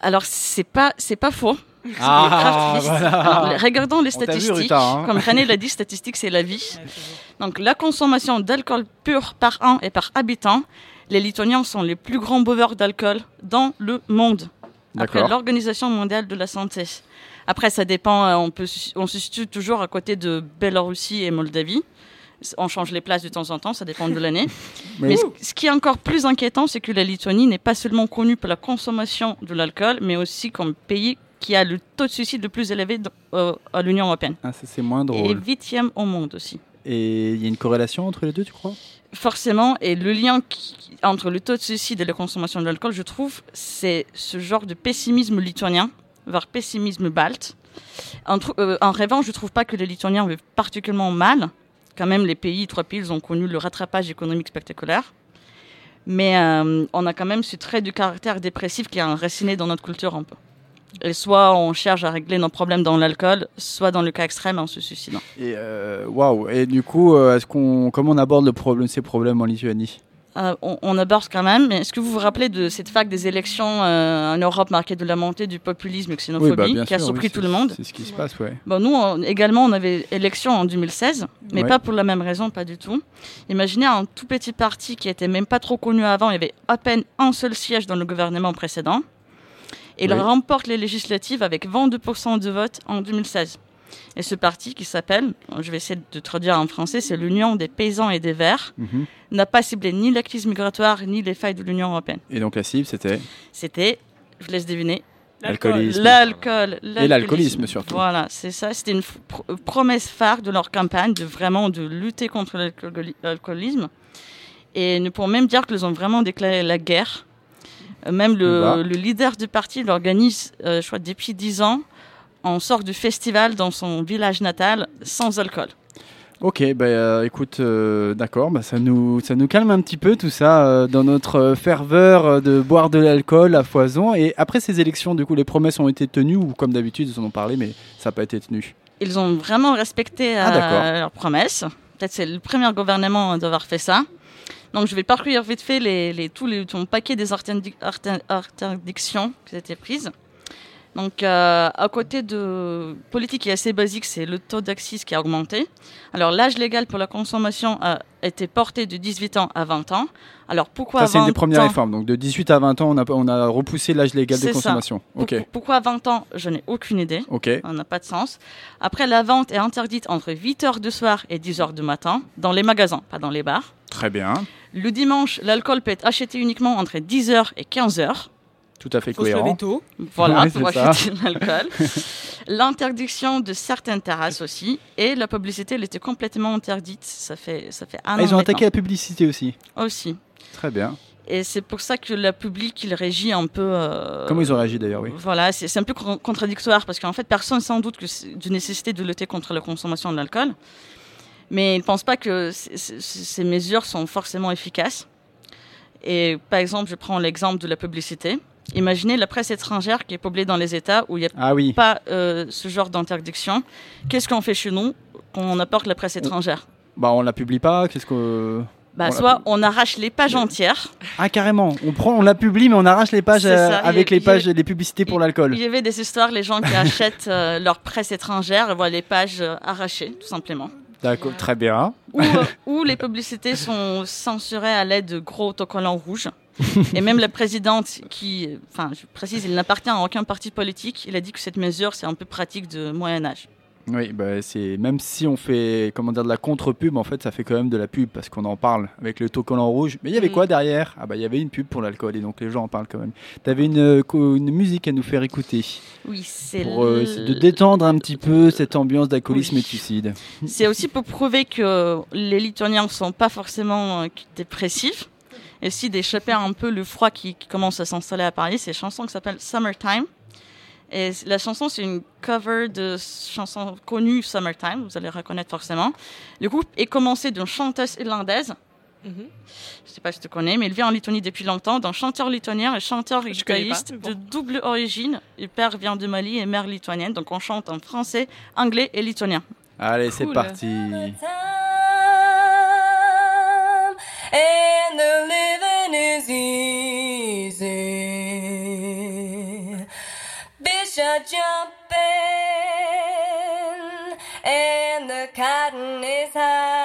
Speaker 5: Alors, c'est pas, c'est pas faux.
Speaker 7: Ah, voilà.
Speaker 5: Alors, regardons les
Speaker 7: On t'a vu,
Speaker 5: statistiques.
Speaker 7: Ruta, hein.
Speaker 5: Comme René l'a dit, statistique, c'est la vie. Donc, la consommation d'alcool pur par an et par habitant, les Lituaniens sont les plus grands buveurs d'alcool dans le monde. Après l'Organisation mondiale de la santé. Après, ça dépend, euh, on, peut, on se situe toujours à côté de Bélarussie et Moldavie. On change les places de temps en temps, ça dépend de l'année. <laughs>
Speaker 7: Mais
Speaker 5: Mais ce, ce qui est encore plus inquiétant, c'est que la Lituanie n'est pas seulement connue pour la consommation de l'alcool, mais aussi comme pays qui a le taux de suicide le plus élevé euh, à l'Union européenne.
Speaker 7: Ah, ça, c'est moins
Speaker 5: Et
Speaker 7: drôle.
Speaker 5: huitième au monde aussi.
Speaker 7: Et il y a une corrélation entre les deux, tu crois?
Speaker 5: Forcément, et le lien entre le taux de suicide et la consommation de l'alcool, je trouve, c'est ce genre de pessimisme lituanien, voire pessimisme balte. En, euh, en revanche, je trouve pas que les Lituaniens vivent particulièrement mal. Quand même, les pays, trois pays, ils ont connu le rattrapage économique spectaculaire. Mais euh, on a quand même ce trait de caractère dépressif qui est enraciné dans notre culture un peu. Et soit on cherche à régler nos problèmes dans l'alcool, soit dans le cas extrême en se suicidant.
Speaker 7: Et euh, waouh. Et du coup, euh, est-ce qu'on, comment on aborde le problème, ces problèmes en Lituanie?
Speaker 5: Euh, on, on aborde quand même, mais est-ce que vous vous rappelez de cette vague des élections euh, en Europe marquée de la montée du populisme et de xénophobie
Speaker 7: Oui, bah,
Speaker 5: qui a
Speaker 7: sûr,
Speaker 5: surpris
Speaker 7: oui,
Speaker 5: tout le monde?
Speaker 7: C'est ce qui se passe, ouais.
Speaker 5: Bon, nous, on- également, on avait élection en 2016, mais
Speaker 7: Ouais.
Speaker 5: pas pour la même raison, pas du tout. Imaginez un tout petit parti qui était même pas trop connu avant, il y avait à peine un seul siège dans le gouvernement précédent. Il
Speaker 7: Oui.
Speaker 5: remporte les législatives avec 22% de vote en 2016. Et ce parti, qui s'appelle, je vais essayer de traduire en français, c'est l'Union des paysans et des verts,
Speaker 7: Mhm.
Speaker 5: n'a pas ciblé ni la crise migratoire ni les failles de l'Union européenne.
Speaker 7: Et donc la cible, c'était
Speaker 5: C'était, je vous laisse deviner,
Speaker 7: l'alcoolisme.
Speaker 5: l'alcool.
Speaker 7: Et l'alcoolisme surtout.
Speaker 5: Voilà, c'est ça. C'était une promesse phare de leur campagne de vraiment de lutter contre l'alcooli- l'alcoolisme. Et nous pouvons même dire qu'ils ont vraiment déclaré la guerre. Euh, Même
Speaker 7: va.
Speaker 5: le, le leader du parti l'organise, euh, je crois, depuis 10 ans, en sorte de festival dans son village natal sans alcool.
Speaker 7: Ok, bah euh, écoute, euh, d'accord, bah, ça, nous, ça nous calme un petit peu tout ça euh, dans notre ferveur de boire de l'alcool à foison. Et après ces élections, du coup, les promesses ont été tenues ou comme d'habitude, ils en ont parlé, mais ça n'a pas été tenu?
Speaker 5: Ils ont vraiment respecté
Speaker 7: Ah,
Speaker 5: leurs promesses. Peut-être c'est le premier gouvernement d'avoir fait ça. Donc je vais parcourir vite fait les, les, tous les, tout mon paquet des interdictions qui étaient prises. Donc euh, à côté de politique qui est assez basique, c'est le taux d'accise qui a augmenté. Alors l'âge légal pour la consommation a été porté de 18 ans à 20 ans. Alors pourquoi
Speaker 7: Ça, c'est une
Speaker 5: 20
Speaker 7: des premières
Speaker 5: ans
Speaker 7: réformes. Donc de 18 à 20 ans, on a, on a repoussé l'âge légal de consommation.
Speaker 5: Pourquoi 20 ans Je n'ai aucune idée. Ça n'a pas de sens. Après, la vente est interdite entre 8h du soir et 10h du matin, dans les magasins, pas dans les bars.
Speaker 7: Très bien.
Speaker 5: Le dimanche, l'alcool peut être acheté uniquement entre 10h et 15h.
Speaker 7: Tout à fait
Speaker 3: Faut se
Speaker 7: cohérent.
Speaker 3: lever tôt. <laughs>
Speaker 5: Voilà,
Speaker 7: Ouais,
Speaker 5: pour acheter de l'alcool. <laughs> L'interdiction de certaines terrasses aussi. Et la publicité, elle était complètement interdite. Ça fait, ça fait un
Speaker 7: Ah,
Speaker 5: an
Speaker 7: ils ont attaqué la publicité aussi.
Speaker 5: Aussi.
Speaker 7: Très bien.
Speaker 5: Et c'est pour ça que le public, il régit un peu... euh,
Speaker 7: Comment ils ont réagi d'ailleurs, oui.
Speaker 5: Voilà, c'est un peu con- contradictoire parce qu'en fait, personne sans doute que c'est d'une nécessité de lutter contre la consommation de l'alcool. Mais ils ne pensent pas que ces mesures sont forcément efficaces. Et par exemple, je prends l'exemple de la publicité. Imaginez la presse étrangère qui est publiée dans les États où il n'y a
Speaker 7: Ah oui.
Speaker 5: pas euh, ce genre d'interdiction. Qu'est-ce qu'on fait chez nous quand on apporte la presse étrangère?
Speaker 7: Bah on la publie pas. Qu'est-ce que
Speaker 5: bah,
Speaker 7: on
Speaker 5: Soit on arrache les pages entières.
Speaker 7: Ah carrément. On prend, on la publie, mais on arrache les pages euh, avec les pages, les publicités pour l'alcool.
Speaker 5: Il y avait des histoires, les gens qui <laughs> achètent euh, leur presse étrangère, voient les pages euh, arrachées, tout simplement.
Speaker 7: D'accord, très bien.
Speaker 5: Ou <laughs> les publicités sont censurées à l'aide de gros autocollants rouges. Et même la présidente, qui, enfin, je précise, il n'appartient à aucun parti politique, il a dit que cette mesure, c'est un peu pratique de Moyen Âge.
Speaker 7: Oui, bah c'est même si on fait comment dire de la contre-pub, en fait, ça fait quand même de la pub parce qu'on en parle avec le autocollant rouge. Mais il y avait
Speaker 5: Mm.
Speaker 7: quoi derrière? Ah bah il y avait une pub pour l'alcool et donc les gens en parlent quand même. T'avais une euh, une musique à nous faire écouter
Speaker 5: Oui, c'est
Speaker 7: pour euh,
Speaker 5: l-
Speaker 7: essayer de détendre un petit peu cette ambiance d'alcoolisme
Speaker 5: Oui.
Speaker 7: et de suicide.
Speaker 5: C'est aussi pour prouver que les Lituaniens ne sont pas forcément euh, dépressifs. Et aussi d'échapper un peu le froid qui, qui commence à s'installer à Paris. C'est une chanson qui s'appelle Summertime. Et la chanson, c'est une cover de chanson connue Summertime, vous allez reconnaître forcément. Le groupe est commencé d'une chanteuse irlandaise.
Speaker 3: Mhm.
Speaker 5: Je sais pas si tu connais, mais il vit en Lituanie depuis longtemps, d'un chanteur lituanien et chanteur guitariste de double origine. Le père vient de Mali et mère lituanienne, donc on chante en français, anglais et lituanien.
Speaker 7: Allez, c'est parti.
Speaker 10: The living is easy. Bishop jumping and the cotton is high.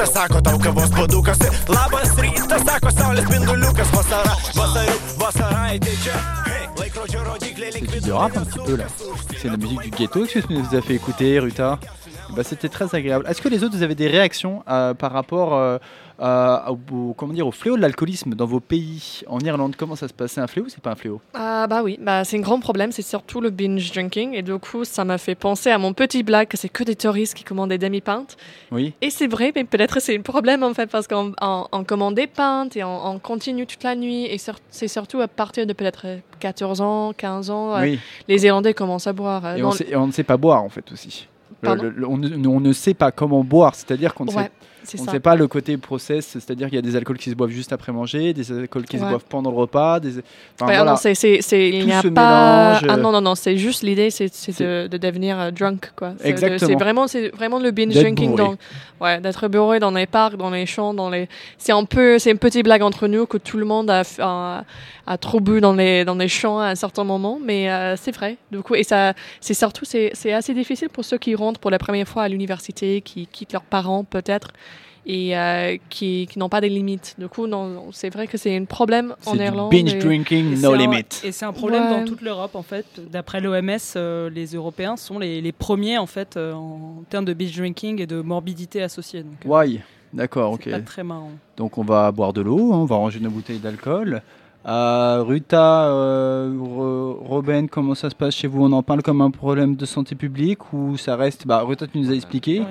Speaker 11: Rytas, sako tau kavos padukas. Labas.
Speaker 7: C'est la musique du ghetto que tu nous as fait écouter, Ruta. Bah, C'était très agréable. Est-ce que les autres, vous avez des réactions euh, par rapport euh, à- au, comment dire, au fléau de l'alcoolisme dans vos pays En Irlande, comment ça se passe? C'est un fléau ou c'est pas un fléau?
Speaker 4: Ah bah oui, bah c'est un grand problème, c'est surtout le binge drinking et du coup ça m'a fait penser à mon petit blague que c'est que des touristes qui commandent des demi-pintes.
Speaker 7: Oui.
Speaker 4: Et c'est vrai, mais peut-être c'est un problème en fait parce qu'on on- on commande des pintes et on, on continue toute la nuit et sur- c'est surtout à partir de peut-être 14 ans, 15 ans, euh,
Speaker 7: Oui.
Speaker 4: les Irlandais commencent à boire. euh,
Speaker 7: Et on, sait- et on ne sait pas boire en fait aussi. Le- le- on, ne, on ne sait pas comment boire, c'est-à-dire qu'on ne
Speaker 4: Ouais,
Speaker 7: sait, on ne sait pas le côté process, c'est-à-dire qu'il y a des alcools qui se boivent juste après manger, des alcools qui se boivent pendant le repas, des... enfin,
Speaker 4: Ouais,
Speaker 7: voilà.
Speaker 4: non, c'est- il n'y a pas.
Speaker 7: mélange,
Speaker 4: Ah
Speaker 7: euh,
Speaker 4: non, non, non, c'est juste l'idée, c'est, de, de devenir euh, drunk, quoi.
Speaker 7: Exactement.
Speaker 4: c'est vraiment, c'est vraiment le binge drinking, dans, ouais, d'être bourré dans les parcs, dans les champs, dans les. C'est un peu, c'est une petite blague entre nous que tout le monde a, a, a trop bu dans les, dans les champs à un certain moment, mais euh, c'est vrai. Du coup, et ça, c'est surtout, c'est, c'est assez difficile pour ceux qui rentrent pour la première fois à l'université, qui quittent leurs parents peut-être. Et euh, qui, qui n'ont pas des limites. Du coup, non, non, c'est vrai que c'est un problème en
Speaker 7: C'est du
Speaker 4: Irlande.
Speaker 7: binge
Speaker 4: et-
Speaker 7: drinking,
Speaker 3: Et
Speaker 7: no limit.
Speaker 3: Et c'est un problème
Speaker 4: Ouais.
Speaker 3: dans toute l'Europe en fait. D'après l'OMS, euh, les Européens sont les, les premiers en fait euh, en termes de binge drinking et de morbidité associée. Donc, euh,
Speaker 7: Why? D'accord, ok.
Speaker 3: c'est pas très marrant.
Speaker 7: Donc on va boire de l'eau, hein, on va ranger nos bouteilles d'alcool. Euh, Ruta, euh, Ro- Robin, comment ça se passe chez vous? On en parle comme un problème de santé publique ou ça reste? Bah, Ruta, tu nous as expliqué.
Speaker 3: Oui.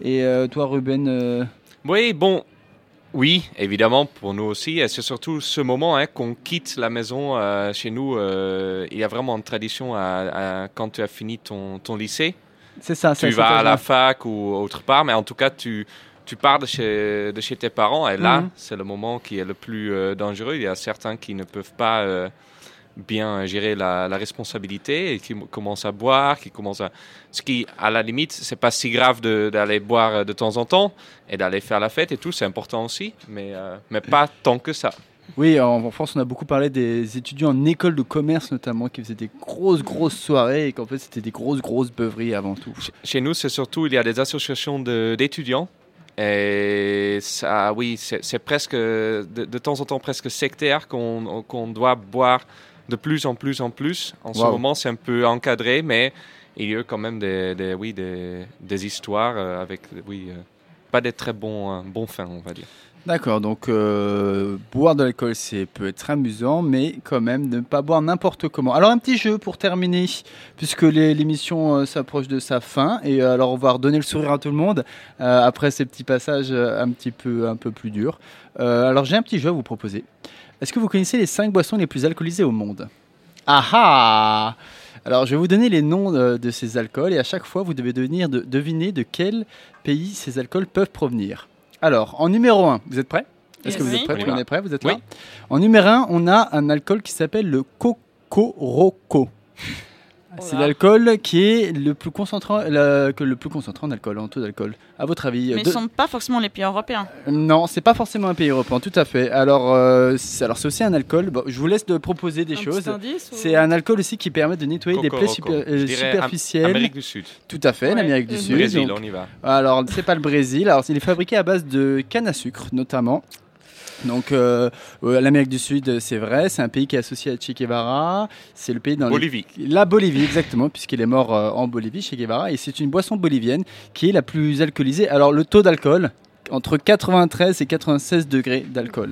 Speaker 7: Et euh, toi, Ruben, euh,
Speaker 6: Oui, bon, oui, évidemment, pour nous aussi. Et c'est surtout ce moment hein, qu'on quitte la maison euh, chez nous. euh, il y a vraiment une tradition à, à- quand tu as fini ton, ton lycée.
Speaker 7: c'est ça. c'est
Speaker 6: tu vas à la fac ou autre part, mais en tout cas, tu, tu pars de chez, de chez tes parents. Et là,
Speaker 7: Mhm.
Speaker 6: c'est le moment qui est le plus euh, dangereux. Il y a certains qui ne peuvent pas bien gérer la, la responsabilité et qui commencent à boire, qui commencent à... Ce qui, à la limite, c'est pas si grave d'aller boire euh, de temps en temps et d'aller faire la fête et tout, c'est important aussi, mais, euh, mais pas tant que ça.
Speaker 7: Oui, en, France, on a beaucoup parlé des étudiants en école de commerce notamment qui faisaient des grosses, grosses soirées et qu'en fait, c'était des grosses, grosses beuveries avant tout.
Speaker 6: Ch- Chez nous, c'est surtout, il y a des associations de- d'étudiants. Et ça, oui, c'est presque, de, de temps en temps, presque sectaire qu'on qu'on doit boire de plus en plus en plus. En ce moment, c'est un peu encadré, mais il y a quand même des, des- oui, des, des histoires euh, avec, oui, euh, pas des très bons, euh, bons fins, on va dire.
Speaker 7: D'accord, donc euh, boire de l'alcool, c'est peut être amusant, mais quand même ne pas boire n'importe comment. Alors un petit jeu pour terminer, puisque l'émission euh, s'approche de sa fin, et euh, alors on va redonner le sourire à tout le monde après ces petits passages un petit peu un peu plus durs. Alors j'ai un petit jeu à vous proposer. Est-ce que vous connaissez les 5 boissons les plus alcoolisées au monde Ah ah Alors je vais vous donner les noms euh, de ces alcools, et à chaque fois vous devez devenir de, deviner de quel pays ces alcools peuvent provenir. Alors, en numéro 1, vous êtes prêts? Est-ce que vous êtes prêts?
Speaker 6: Oui.
Speaker 7: Tout le monde est prêt Vous êtes
Speaker 6: Oui.
Speaker 7: là En numéro 1, on a un alcool qui s'appelle le Cocoroco. C'est l'alcool qui est le plus concentrant, la- que le plus concentré en alcool, en taux d'alcool. À votre avis
Speaker 5: Mais
Speaker 7: de-
Speaker 5: ils sont pas forcément les pays européens.
Speaker 7: Non, c'est pas forcément un pays européen, tout à fait. Alors, euh, c'est alors c'est aussi un alcool. Bon, je vous laisse de proposer des
Speaker 3: Un
Speaker 7: choses.
Speaker 3: ou-
Speaker 7: C'est un alcool aussi qui permet de nettoyer des plaies super- euh,
Speaker 6: Am-
Speaker 7: superficielles.
Speaker 6: Amérique du Sud.
Speaker 7: Tout à fait,
Speaker 3: Ouais.
Speaker 7: l'Amérique du. Sud.
Speaker 6: Brésil,
Speaker 7: donc-
Speaker 6: on y va.
Speaker 7: alors, c'est pas le Brésil. Alors, il est fabriqué à base de canne à sucre, notamment. Donc, euh, euh, l'Amérique du Sud, c'est vrai, c'est un pays qui est associé à Che Guevara. C'est le pays dans le-
Speaker 6: Bolivie.
Speaker 7: la Bolivie, exactement, puisqu'il est mort euh, en Bolivie, Che Guevara. Et c'est une boisson bolivienne qui est la plus alcoolisée. Alors, le taux d'alcool, entre 93 et 96 degrés d'alcool.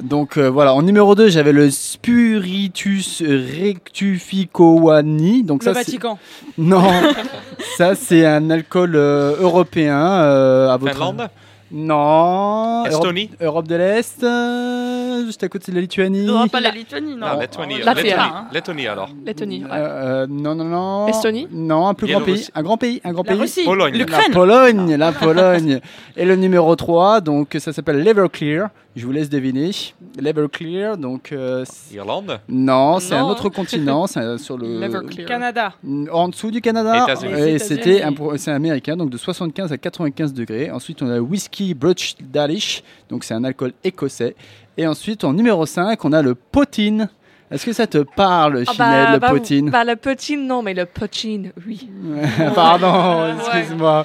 Speaker 7: Donc euh, voilà, en numéro 2, j'avais le Spiritus Rectificoani. Donc
Speaker 3: Le
Speaker 7: ça,
Speaker 3: Vatican.
Speaker 7: Non, <laughs> ça c'est un alcool euh, européen. euh, à votre...
Speaker 6: Finlande
Speaker 7: Non.
Speaker 6: Estonie
Speaker 7: Europe, Europe de l'Est, euh, juste à côté de la Lituanie.
Speaker 5: Non, pas la Lituanie, non.
Speaker 6: Non, Lettonie.
Speaker 4: Latvie.
Speaker 6: Lettonie.
Speaker 5: Hein.
Speaker 6: Lettonie, alors.
Speaker 4: Lettonie. ouais.
Speaker 7: Euh, euh, non, non, non.
Speaker 4: Estonie
Speaker 7: Non, un plus grand pays. Un grand pays. Un grand
Speaker 5: La
Speaker 7: pays.
Speaker 5: Russie,
Speaker 6: Pologne.
Speaker 7: La
Speaker 5: l'Ukraine.
Speaker 7: Pologne, la Pologne. Et le numéro 3, donc ça s'appelle Leverclear. Je vous laisse deviner. Leverclear, donc euh, c'est-
Speaker 6: Irlande
Speaker 7: non, c'est un autre continent, <laughs> c'est sur le.
Speaker 3: Canada.
Speaker 7: en dessous du Canada. Et c'était c'est américain, donc de 75 à 95 degrés. Ensuite, on a whisky Brutch Dalish, donc c'est un alcool écossais. Et ensuite, en numéro 5, on a le potine. Est-ce que ça te parle,
Speaker 4: Ah
Speaker 7: Chinelle, le
Speaker 4: bah,
Speaker 7: potine
Speaker 4: bah, le potine, non, mais le poutine, oui. <laughs>
Speaker 7: Pardon, <laughs>
Speaker 4: Ouais.
Speaker 7: excuse-moi.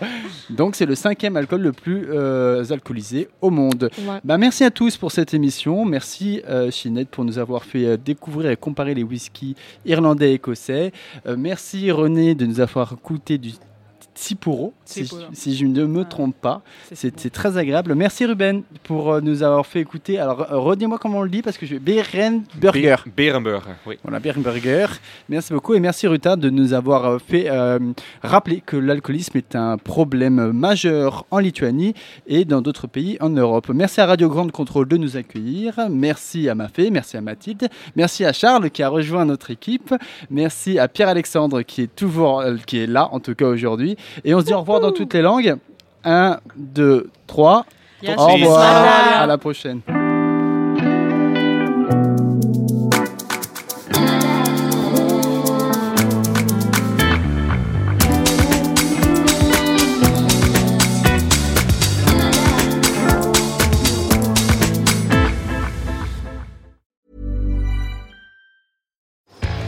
Speaker 7: Donc, c'est le cinquième alcool le plus euh, alcoolisé au monde.
Speaker 4: Ouais.
Speaker 7: Bah, merci à tous pour cette émission. Merci euh, Chinette pour nous avoir fait euh, découvrir et comparer les whiskies irlandais et écossais. Euh, merci René de nous avoir goûté du Tsipuro, si, si je ne me
Speaker 3: Ah.
Speaker 7: trompe pas.
Speaker 3: C'est
Speaker 7: très agréable. Merci Ruben pour euh, nous avoir fait écouter. Alors, euh, redis-moi comment on le dit parce que je vais. Berenburger.
Speaker 6: Be- Berenburger, oui.
Speaker 7: Voilà, Berenburger. Merci beaucoup et merci Ruta de nous avoir euh, fait euh, rappeler que l'alcoolisme est un problème majeur en Lituanie et dans d'autres pays en Europe. Merci à Radio Grande Contrôle de nous accueillir. Merci à Mafé, merci à Mathilde, merci à Charles qui a rejoint notre équipe. Merci à Pierre-Alexandre qui est toujours qui est là en tout cas aujourd'hui. Et on se dit au revoir dans toutes les langues. 1, 2, 3.
Speaker 5: Yes.
Speaker 7: Au revoir. À la prochaine.